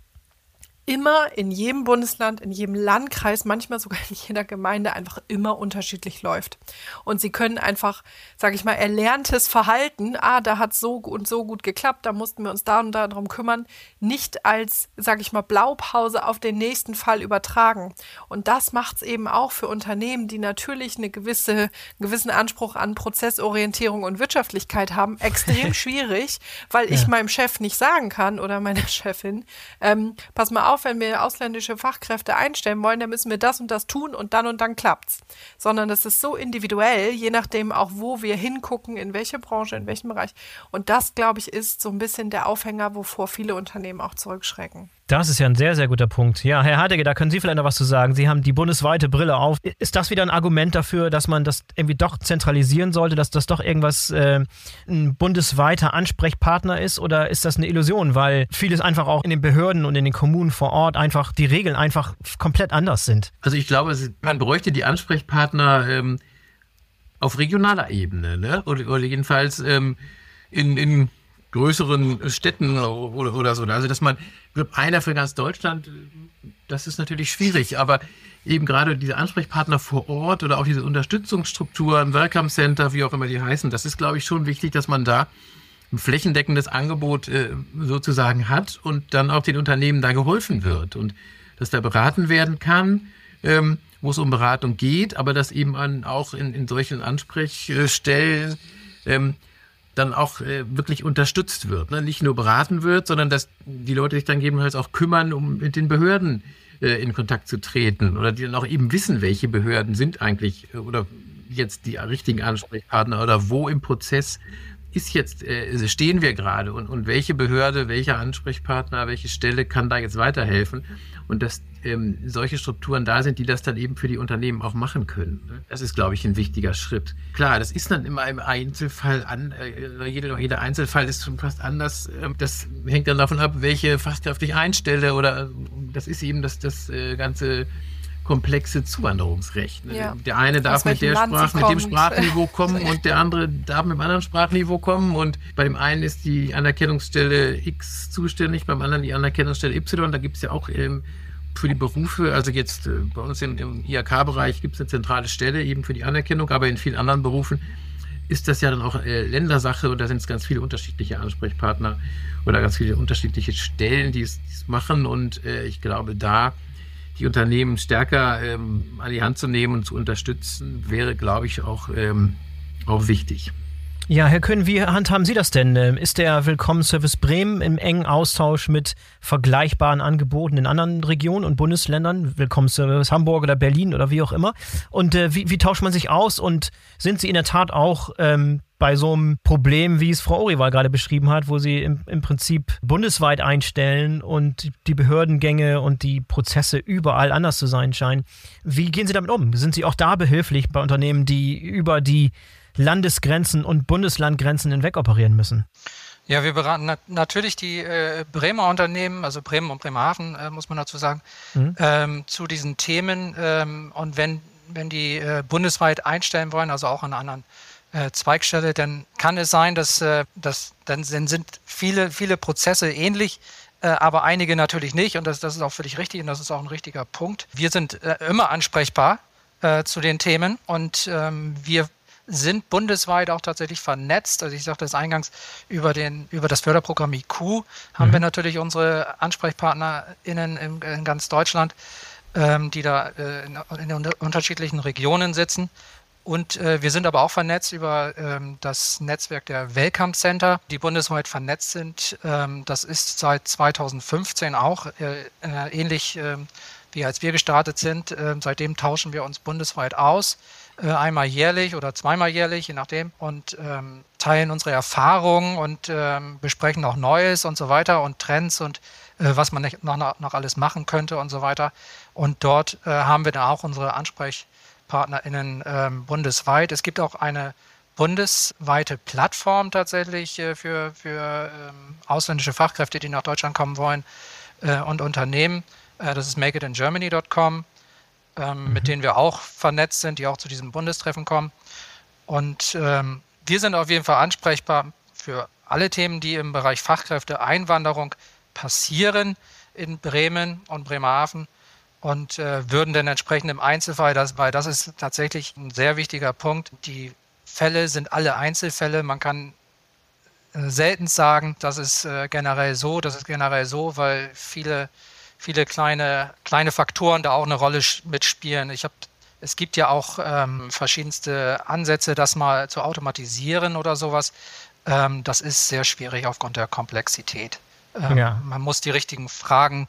immer in jedem Bundesland, in jedem Landkreis, manchmal sogar in jeder Gemeinde einfach immer unterschiedlich läuft. Und sie können einfach, sage ich mal, erlerntes Verhalten, ah, da hat so und so gut geklappt, da mussten wir uns da und da darum kümmern, nicht als, sage ich mal, Blaupause auf den nächsten Fall übertragen. Und das macht es eben auch für Unternehmen, die natürlich eine gewisse, einen gewissen Anspruch an Prozessorientierung und Wirtschaftlichkeit haben, (laughs) extrem schwierig, weil ja. ich meinem Chef nicht sagen kann oder meiner (laughs) Chefin, ähm, pass mal auf, auf, wenn wir ausländische Fachkräfte einstellen wollen, dann müssen wir das und das tun und dann und dann klappt's. Sondern es ist so individuell, je nachdem auch, wo wir hingucken, in welche Branche, in welchem Bereich. Und das, glaube ich, ist so ein bisschen der Aufhänger, wovor viele Unternehmen auch zurückschrecken. Das ist ja ein sehr, sehr guter Punkt. Ja, Herr Hartege, da können Sie vielleicht noch was zu sagen. Sie haben die bundesweite Brille auf. Ist das wieder ein Argument dafür, dass man das irgendwie doch zentralisieren sollte, dass das doch irgendwas äh, ein bundesweiter Ansprechpartner ist? Oder ist das eine Illusion, weil vieles einfach auch in den Behörden und in den Kommunen vor Ort einfach die Regeln einfach komplett anders sind? Also ich glaube, man bräuchte die Ansprechpartner ähm, auf regionaler Ebene, ne? Oder, oder jedenfalls ähm, in, in größeren Städten oder, so. Also, dass man, einer für ganz Deutschland, das ist natürlich schwierig, aber eben gerade diese Ansprechpartner vor Ort oder auch diese Unterstützungsstrukturen, Welcome Center, wie auch immer die heißen, das ist, glaube ich, schon wichtig, dass man da ein flächendeckendes Angebot äh, sozusagen hat und dann auch den Unternehmen da geholfen wird und dass da beraten werden kann, ähm, wo es um Beratung geht, aber dass eben auch in, in solchen Ansprechstellen ähm, dann auch äh, wirklich unterstützt wird. Ne? Nicht nur beraten wird, sondern dass die Leute sich dann gegebenenfalls auch kümmern, um mit den Behörden äh, in Kontakt zu treten oder die dann auch eben wissen, welche Behörden sind eigentlich äh, oder jetzt die richtigen Ansprechpartner oder wo im Prozess ist jetzt, äh, stehen wir gerade und, und welche Behörde, welcher Ansprechpartner, welche Stelle kann da jetzt weiterhelfen und dass ähm, solche Strukturen da sind, die das dann eben für die Unternehmen auch machen können. Ne? Das ist, glaube ich, ein wichtiger Schritt. Klar, das ist dann immer im Einzelfall an, äh, jeder, jeder Einzelfall ist schon fast anders. Ähm, das hängt dann davon ab, welche Fachkraft ich einstelle oder äh, das ist eben das, das äh, ganze komplexe Zuwanderungsrecht. Ne? Ja. Der eine darf mit der Sprache, mit dem Sprachniveau (laughs) kommen und der andere darf mit einem anderen Sprachniveau kommen. Und bei dem einen ist die Anerkennungsstelle X zuständig, beim anderen die Anerkennungsstelle Y. Da gibt es ja auch ähm, für die Berufe, also jetzt äh, bei uns im, im IHK-Bereich gibt es eine zentrale Stelle eben für die Anerkennung, aber in vielen anderen Berufen ist das ja dann auch äh, Ländersache und da sind es ganz viele unterschiedliche Ansprechpartner oder ganz viele unterschiedliche Stellen, die es, machen. Und äh, ich glaube, da die Unternehmen stärker ähm, an die Hand zu nehmen und zu unterstützen, wäre, glaube ich, auch, ähm, auch wichtig. Ja, Herr Köhn, wie handhaben Sie das denn? Ähm, ist der Willkommenservice Bremen im engen Austausch mit vergleichbaren Angeboten in anderen Regionen und Bundesländern? Willkommenservice Hamburg oder Berlin oder wie auch immer. Und äh, wie, wie, tauscht man sich aus? Und sind Sie in der Tat auch ähm, bei so einem Problem, wie es Frau Oriwal gerade beschrieben hat, wo Sie im, im Prinzip bundesweit einstellen und die Behördengänge und die Prozesse überall anders zu sein scheinen? Wie gehen Sie damit um? Sind Sie auch da behilflich bei Unternehmen, die über die Landesgrenzen und Bundeslandgrenzen hinweg operieren müssen? Ja, wir beraten nat natürlich die äh, Bremer Unternehmen, also Bremen und Bremerhaven, äh, muss man dazu sagen, mhm. ähm, zu diesen Themen. Ähm, und wenn, wenn die äh, bundesweit einstellen wollen, also auch an anderen äh, Zweigstelle, dann kann es sein, dass, äh, dass dann sind viele, viele Prozesse ähnlich, äh, aber einige natürlich nicht. Und das, das ist auch völlig richtig und das ist auch ein richtiger Punkt. Wir sind immer ansprechbar zu den Themen und ähm, wir sind bundesweit auch tatsächlich vernetzt. Also ich sagte das eingangs über, den, über das Förderprogramm IQ haben mhm. wir natürlich unsere AnsprechpartnerInnen in, in ganz Deutschland, ähm, die da äh, in, in, unterschiedlichen Regionen sitzen. Und äh, wir sind aber auch vernetzt über ähm, das Netzwerk der Welcome Center, die bundesweit vernetzt sind. Ähm, das ist seit 2015 auch äh, äh, ähnlich ähm, wie als wir gestartet sind. Ähm, seitdem tauschen wir uns bundesweit aus äh, einmal jährlich oder zweimal jährlich, je nachdem, und ähm, teilen unsere Erfahrungen und ähm, besprechen auch Neues und so weiter und Trends und äh, was man noch, noch, alles machen könnte und so weiter. Und dort äh, haben wir dann auch unsere AnsprechpartnerInnen ähm, bundesweit. Es gibt auch eine bundesweite Plattform tatsächlich äh, für, für ähm, ausländische Fachkräfte, die nach Deutschland kommen wollen äh, und Unternehmen. Äh, das ist makeitingermany.com ähm, mhm. mit denen wir auch vernetzt sind, die auch zu diesem Bundestreffen kommen. Und ähm, wir sind auf jeden Fall ansprechbar für alle Themen, die im Bereich Fachkräfteeinwanderung passieren in Bremen und Bremerhaven und äh, würden dann entsprechend im Einzelfall, das, weil das ist tatsächlich ein sehr wichtiger Punkt, die Fälle sind alle Einzelfälle. Man kann äh, selten sagen, das ist äh, generell so, das ist generell so, weil viele viele kleine, kleine Faktoren da auch eine Rolle mitspielen. Ich habe es gibt ja auch ähm, verschiedenste Ansätze, das mal zu automatisieren oder sowas. Ähm, das ist sehr schwierig aufgrund der Komplexität. Ähm, ja. Man muss die richtigen Fragen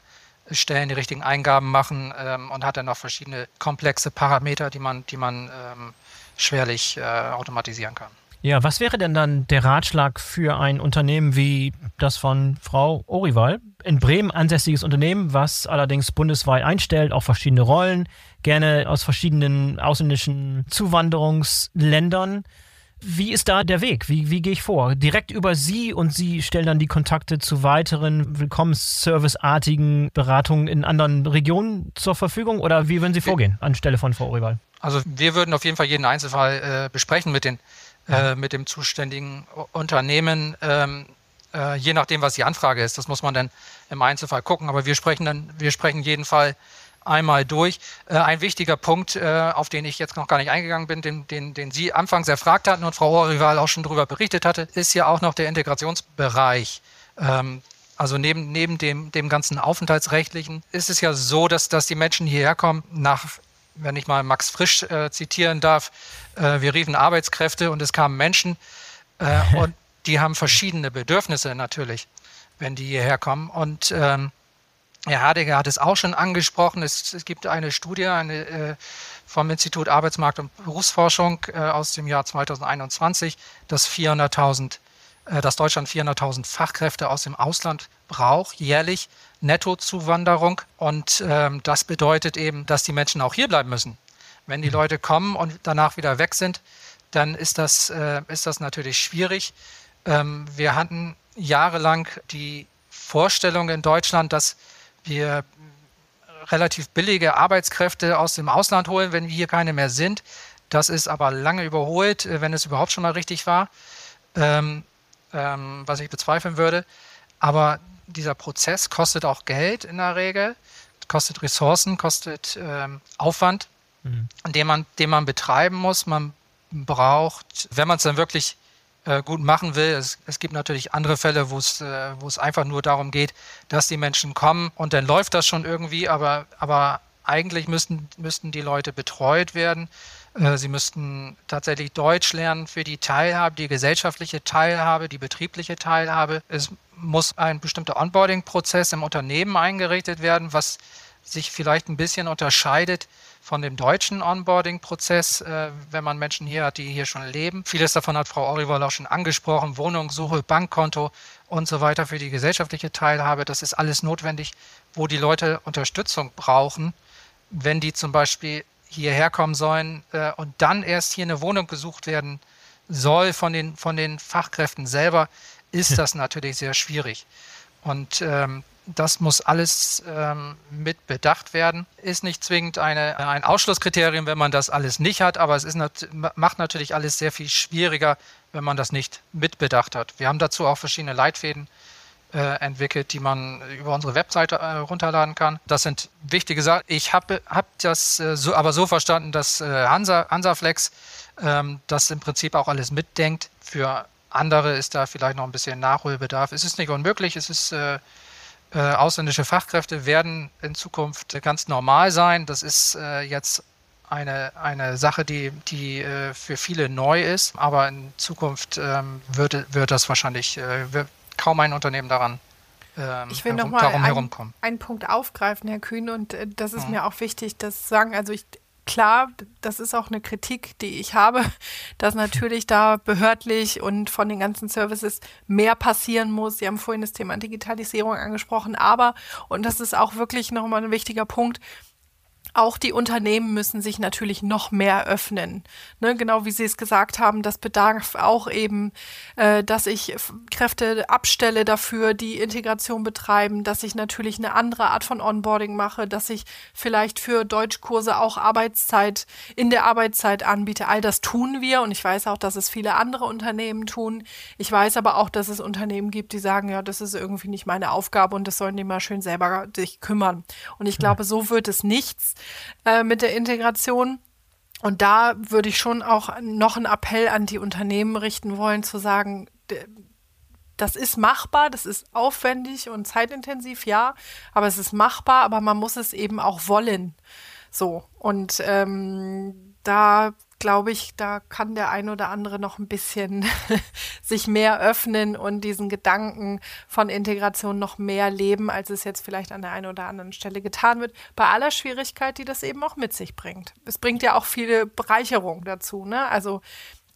stellen, die richtigen Eingaben machen ähm, und hat dann noch verschiedene komplexe Parameter, die man, die man ähm, schwerlich äh, automatisieren kann. Ja, was wäre denn dann der Ratschlag für ein Unternehmen wie das von Frau Orival? In Bremen ansässiges Unternehmen, was allerdings bundesweit einstellt, auch verschiedene Rollen, gerne aus verschiedenen ausländischen Zuwanderungsländern. Wie ist da der Weg? Wie, wie gehe ich vor? Direkt über Sie und Sie stellen dann die Kontakte zu weiteren Willkommensservice-artigen Beratungen in anderen Regionen zur Verfügung? Oder wie würden Sie vorgehen anstelle von Frau Orival? Also wir würden auf jeden Fall jeden Einzelfall äh, besprechen mit den äh, mit dem zuständigen Unternehmen, ähm, äh, je nachdem, was die Anfrage ist. Das muss man dann im Einzelfall gucken. Aber wir sprechen dann, wir sprechen jeden Fall einmal durch. Äh, ein wichtiger Punkt, äh, auf den ich jetzt noch gar nicht eingegangen bin, den, den, den Sie anfangs erfragt hatten und Frau Horival auch schon darüber berichtet hatte, ist ja auch noch der Integrationsbereich. Ähm, also neben, neben dem, dem ganzen Aufenthaltsrechtlichen ist es ja so, dass, dass die Menschen hierher kommen nach wenn ich mal Max Frisch äh, zitieren darf, äh, wir riefen Arbeitskräfte und es kamen Menschen äh, (laughs) und die haben verschiedene Bedürfnisse natürlich, wenn die hierher kommen. Und ähm, Herr Hardegger hat es auch schon angesprochen. Es, es gibt eine Studie eine, äh, vom Institut Arbeitsmarkt und Berufsforschung äh, aus dem Jahr 2021, dass 400.000 äh, dass Deutschland 400.000 Fachkräfte aus dem Ausland braucht, jährlich Nettozuwanderung. Und ähm, das bedeutet eben, dass die Menschen auch hier bleiben müssen. Wenn die mhm. Leute kommen und danach wieder weg sind, dann ist das, äh, ist das natürlich schwierig. Ähm, wir hatten jahrelang die Vorstellung in Deutschland, dass wir relativ billige Arbeitskräfte aus dem Ausland holen, wenn hier keine mehr sind. Das ist aber lange überholt, äh, wenn es überhaupt schon mal richtig war. Ähm, ähm, was ich bezweifeln würde. Aber dieser Prozess kostet auch Geld in der Regel, kostet Ressourcen, kostet ähm, Aufwand, mhm. den, man, den man betreiben muss. Man braucht, wenn man es dann wirklich äh, gut machen will. Es, es, gibt natürlich andere Fälle, wo es, äh, einfach nur darum geht, dass die Menschen kommen und dann läuft das schon irgendwie, aber, aber eigentlich müssten, müssten die Leute betreut werden. Äh, sie müssten tatsächlich Deutsch lernen für die Teilhabe, die gesellschaftliche Teilhabe, die betriebliche Teilhabe. Es muss ein bestimmter Onboarding-Prozess im Unternehmen eingerichtet werden, was sich vielleicht ein bisschen unterscheidet von dem deutschen Onboarding-Prozess, äh, wenn man Menschen hier hat, die hier schon leben. Vieles davon hat Frau Oriwal auch schon angesprochen. Wohnungssuche, Bankkonto und so weiter für die gesellschaftliche Teilhabe. Das ist alles notwendig, wo die Leute Unterstützung brauchen, wenn die zum Beispiel hierher kommen sollen äh, und dann erst hier eine Wohnung gesucht werden soll von den, von den Fachkräften selber, ist (laughs) das natürlich sehr schwierig. Und ähm, das muss alles ähm, mit bedacht werden. Ist nicht zwingend eine, ein Ausschlusskriterium, wenn man das alles nicht hat, aber es ist, macht natürlich alles sehr viel schwieriger, wenn man das nicht mitbedacht hat. Wir haben dazu auch verschiedene Leitfäden äh, entwickelt, die man über unsere Webseite äh, runterladen kann. Das sind wichtige Sachen. Ich habe hab das äh, so, aber so verstanden, dass äh, Hansa, Hansaflex ähm, das im Prinzip auch alles mitdenkt. Für andere ist da vielleicht noch ein bisschen Nachholbedarf. Es ist nicht unmöglich, es ist äh, ausländische Fachkräfte werden in Zukunft ganz normal sein. Das ist äh, jetzt eine, eine Sache, die, die äh, für viele neu ist, aber in Zukunft ähm, wird, wird das wahrscheinlich äh, wird kaum ein Unternehmen daran ähm, ich will herum, noch mal ein, einen Punkt aufgreifen, Herr Kühn, und äh, das ist mhm. mir auch wichtig, das zu sagen. Also ich, klar, das ist auch eine Kritik, die ich habe, (laughs) dass natürlich da behördlich und von den ganzen Services mehr passieren muss. Sie haben vorhin das Thema Digitalisierung angesprochen, aber, und das ist auch wirklich nochmal ein wichtiger Punkt, auch die Unternehmen müssen sich natürlich noch mehr öffnen. Ne, genau wie Sie es gesagt haben, das bedarf auch eben, äh, dass ich Kräfte abstelle dafür, die Integration betreiben, dass ich natürlich eine andere Art von Onboarding mache, dass ich vielleicht für Deutschkurse auch Arbeitszeit in der Arbeitszeit anbiete. All das tun wir und ich weiß auch, dass es viele andere Unternehmen tun. Ich weiß aber auch, dass es Unternehmen gibt, die sagen, ja, das ist irgendwie nicht meine Aufgabe und das sollen die mal schön selber sich kümmern. Und ich glaube, so wird es nichts äh, mit der Integration. Und da würde ich schon auch noch einen Appell an die Unternehmen richten wollen, zu sagen, das ist machbar, das ist aufwendig und zeitintensiv, ja, aber es ist machbar, aber man muss es eben auch wollen. So, und ähm, da glaube ich, da kann der ein oder andere noch ein bisschen (laughs) sich mehr öffnen und diesen Gedanken von Integration noch mehr leben, als es jetzt vielleicht an der einen oder anderen Stelle getan wird. Bei aller Schwierigkeit, die das eben auch mit sich bringt. Es bringt ja auch viele Bereicherung dazu. Ne? Also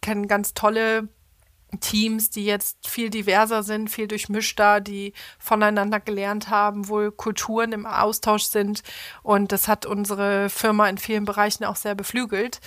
kennen ganz tolle Teams, die jetzt viel diverser sind, viel durchmischter, die voneinander gelernt haben, wohl Kulturen im Austausch sind. Und das hat unsere Firma in vielen Bereichen auch sehr beflügelt.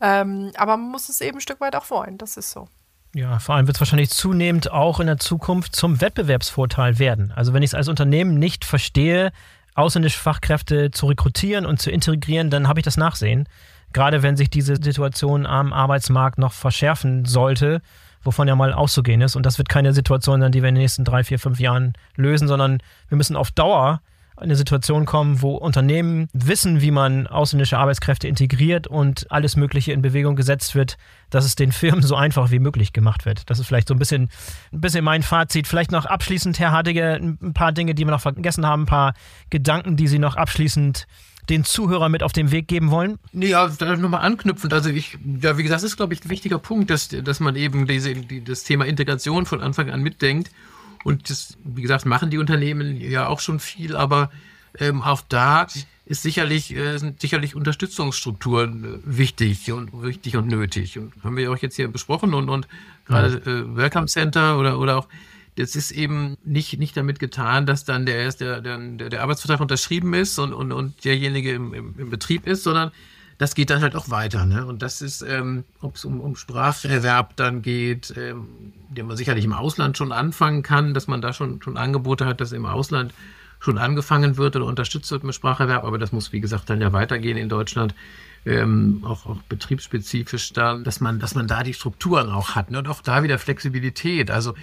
Ähm, aber man muss es eben ein Stück weit auch wollen. Das ist so. Ja, vor allem wird es wahrscheinlich zunehmend auch in der Zukunft zum Wettbewerbsvorteil werden. Also wenn ich es als Unternehmen nicht verstehe, ausländische Fachkräfte zu rekrutieren und zu integrieren, dann habe ich das Nachsehen. Gerade wenn sich diese Situation am Arbeitsmarkt noch verschärfen sollte, wovon ja mal auszugehen ist. Und das wird keine Situation sein, die wir in den nächsten drei, vier, fünf Jahren lösen, sondern wir müssen auf Dauer eine Situation kommen, wo Unternehmen wissen, wie man ausländische Arbeitskräfte integriert und alles Mögliche in Bewegung gesetzt wird, dass es den Firmen so einfach wie möglich gemacht wird. Das ist vielleicht so ein bisschen, ein bisschen mein Fazit. Vielleicht noch abschließend, Herr Hardige, ein paar Dinge, die wir noch vergessen haben, ein paar Gedanken, die Sie noch abschließend den Zuhörer mit auf den Weg geben wollen? Ja, nochmal anknüpfend. Also ich, ja, wie gesagt, das ist, glaube ich, ein wichtiger Punkt, dass, dass man eben diese, die, das Thema Integration von Anfang an mitdenkt. Und das, wie gesagt, machen die Unternehmen ja auch schon viel, aber ähm, auch da ist sicherlich, äh, sind sicherlich Unterstützungsstrukturen äh, wichtig und wichtig und nötig. Und haben wir auch jetzt hier besprochen und, und gerade äh, Welcome Center oder, oder auch das ist eben nicht, nicht damit getan, dass dann der, der, der, der Arbeitsvertrag unterschrieben ist und, und, und derjenige im, im, im Betrieb ist, sondern das geht dann halt auch weiter. Ne? Und das ist, ähm, ob es um, um Spracherwerb dann geht, ähm, den man sicherlich im Ausland schon anfangen kann, dass man da schon, schon Angebote hat, dass im Ausland schon angefangen wird oder unterstützt wird mit Spracherwerb. Aber das muss, wie gesagt, dann ja weitergehen in Deutschland. Ähm, auch, auch betriebsspezifisch dann, dass man, dass man da die Strukturen auch hat ne? und auch da wieder Flexibilität. Also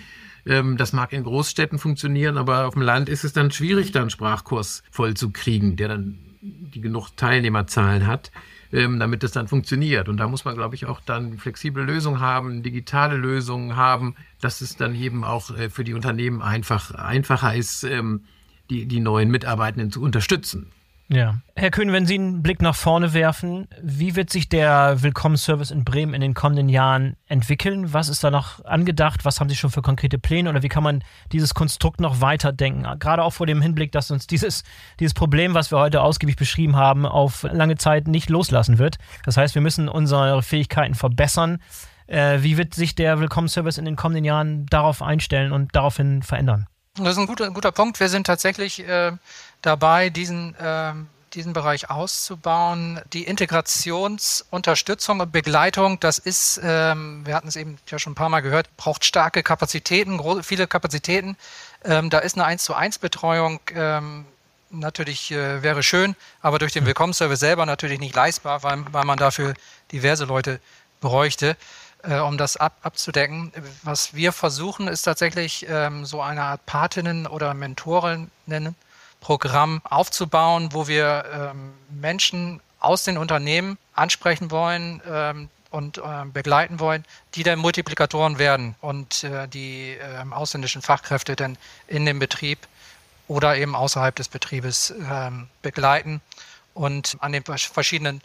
ähm, das mag in Großstädten funktionieren, aber auf dem Land ist es dann schwierig, dann einen Sprachkurs voll zu kriegen, der dann die genug Teilnehmerzahlen hat, ähm, damit das dann funktioniert. Und da muss man, glaube ich, auch dann flexible Lösungen haben, digitale Lösungen haben, dass es dann eben auch äh, für die Unternehmen einfach einfacher ist, ähm, die, die neuen Mitarbeitenden zu unterstützen. Ja. Herr Kühn, wenn Sie einen Blick nach vorne werfen, wie wird sich der Willkommensservice in Bremen in den kommenden Jahren entwickeln? Was ist da noch angedacht? Was haben Sie schon für konkrete Pläne oder wie kann man dieses Konstrukt noch weiterdenken? Gerade auch vor dem Hinblick, dass uns dieses, dieses Problem, was wir heute ausgiebig beschrieben haben, auf lange Zeit nicht loslassen wird. Das heißt, wir müssen unsere Fähigkeiten verbessern. Äh, wie wird sich der Willkommensservice in den kommenden Jahren darauf einstellen und daraufhin verändern? Das ist ein guter, guter Punkt. Wir sind tatsächlich äh, dabei, diesen, äh, diesen Bereich auszubauen. Die Integrationsunterstützung und Begleitung, das ist, ähm, wir hatten es eben ja schon ein paar Mal gehört, braucht starke Kapazitäten, viele Kapazitäten. Ähm, da ist eine 1 zu 1 Betreuung ähm, natürlich äh, wäre schön, aber durch den Willkommensservice selber natürlich nicht leistbar, weil, weil man dafür diverse Leute bräuchte äh, um das ab, abzudecken. Was wir versuchen, ist tatsächlich ähm, so eine Art Patinnen- oder Mentorinnen-Programm aufzubauen, wo wir ähm, Menschen aus den Unternehmen ansprechen wollen ähm, und äh, begleiten wollen, die dann Multiplikatoren werden und äh, die äh, ausländischen Fachkräfte dann in dem Betrieb oder eben außerhalb des Betriebes ähm, begleiten und an den verschiedenen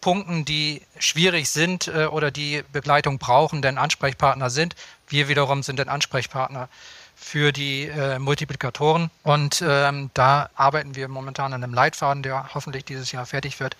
Punkten, die schwierig sind äh, oder die Begleitung brauchen, denn Ansprechpartner sind. Wir wiederum sind dann Ansprechpartner für die äh, Multiplikatoren. Und ähm, da arbeiten wir momentan an einem Leitfaden, der hoffentlich dieses Jahr fertig wird,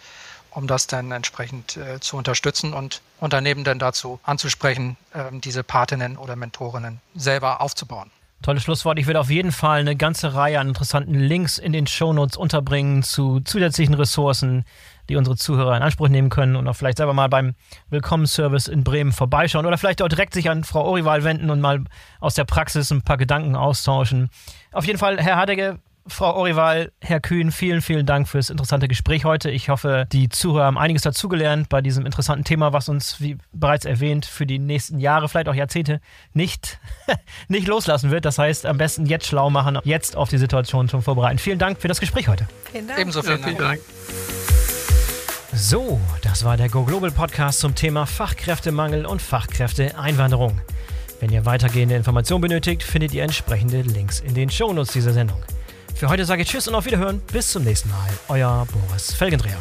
um das dann entsprechend äh, zu unterstützen und Unternehmen dann dazu anzusprechen, äh, diese Patinnen oder Mentorinnen selber aufzubauen. Tolles Schlusswort. Ich werde auf jeden Fall eine ganze Reihe an interessanten Links in den Shownotes unterbringen zu zusätzlichen Ressourcen, die unsere Zuhörer in Anspruch nehmen können und auch vielleicht selber mal beim Willkommensservice in Bremen vorbeischauen oder vielleicht auch direkt sich an Frau Orival wenden und mal aus der Praxis ein paar Gedanken austauschen. Auf jeden Fall, Herr Hadegge, Frau Orival, Herr Kühn, vielen, vielen Dank fürs interessante Gespräch heute. Ich hoffe, die Zuhörer haben einiges dazugelernt bei diesem interessanten Thema, was uns, wie bereits erwähnt, für die nächsten Jahre, vielleicht auch Jahrzehnte nicht, (laughs) nicht loslassen wird. Das heißt, am besten jetzt schlau machen, jetzt auf die Situation schon vorbereiten. Vielen Dank für das Gespräch heute. Vielen Dank. Ebenso vielen, ja, vielen Dank. Dank. So, das war der Go Global Podcast zum Thema Fachkräftemangel und Fachkräfteeinwanderung. Wenn ihr weitergehende Informationen benötigt, findet ihr entsprechende Links in den Shownotes dieser Sendung. Für heute sage ich Tschüss und auf Wiederhören. Bis zum nächsten Mal. Euer Boris Felgendreher.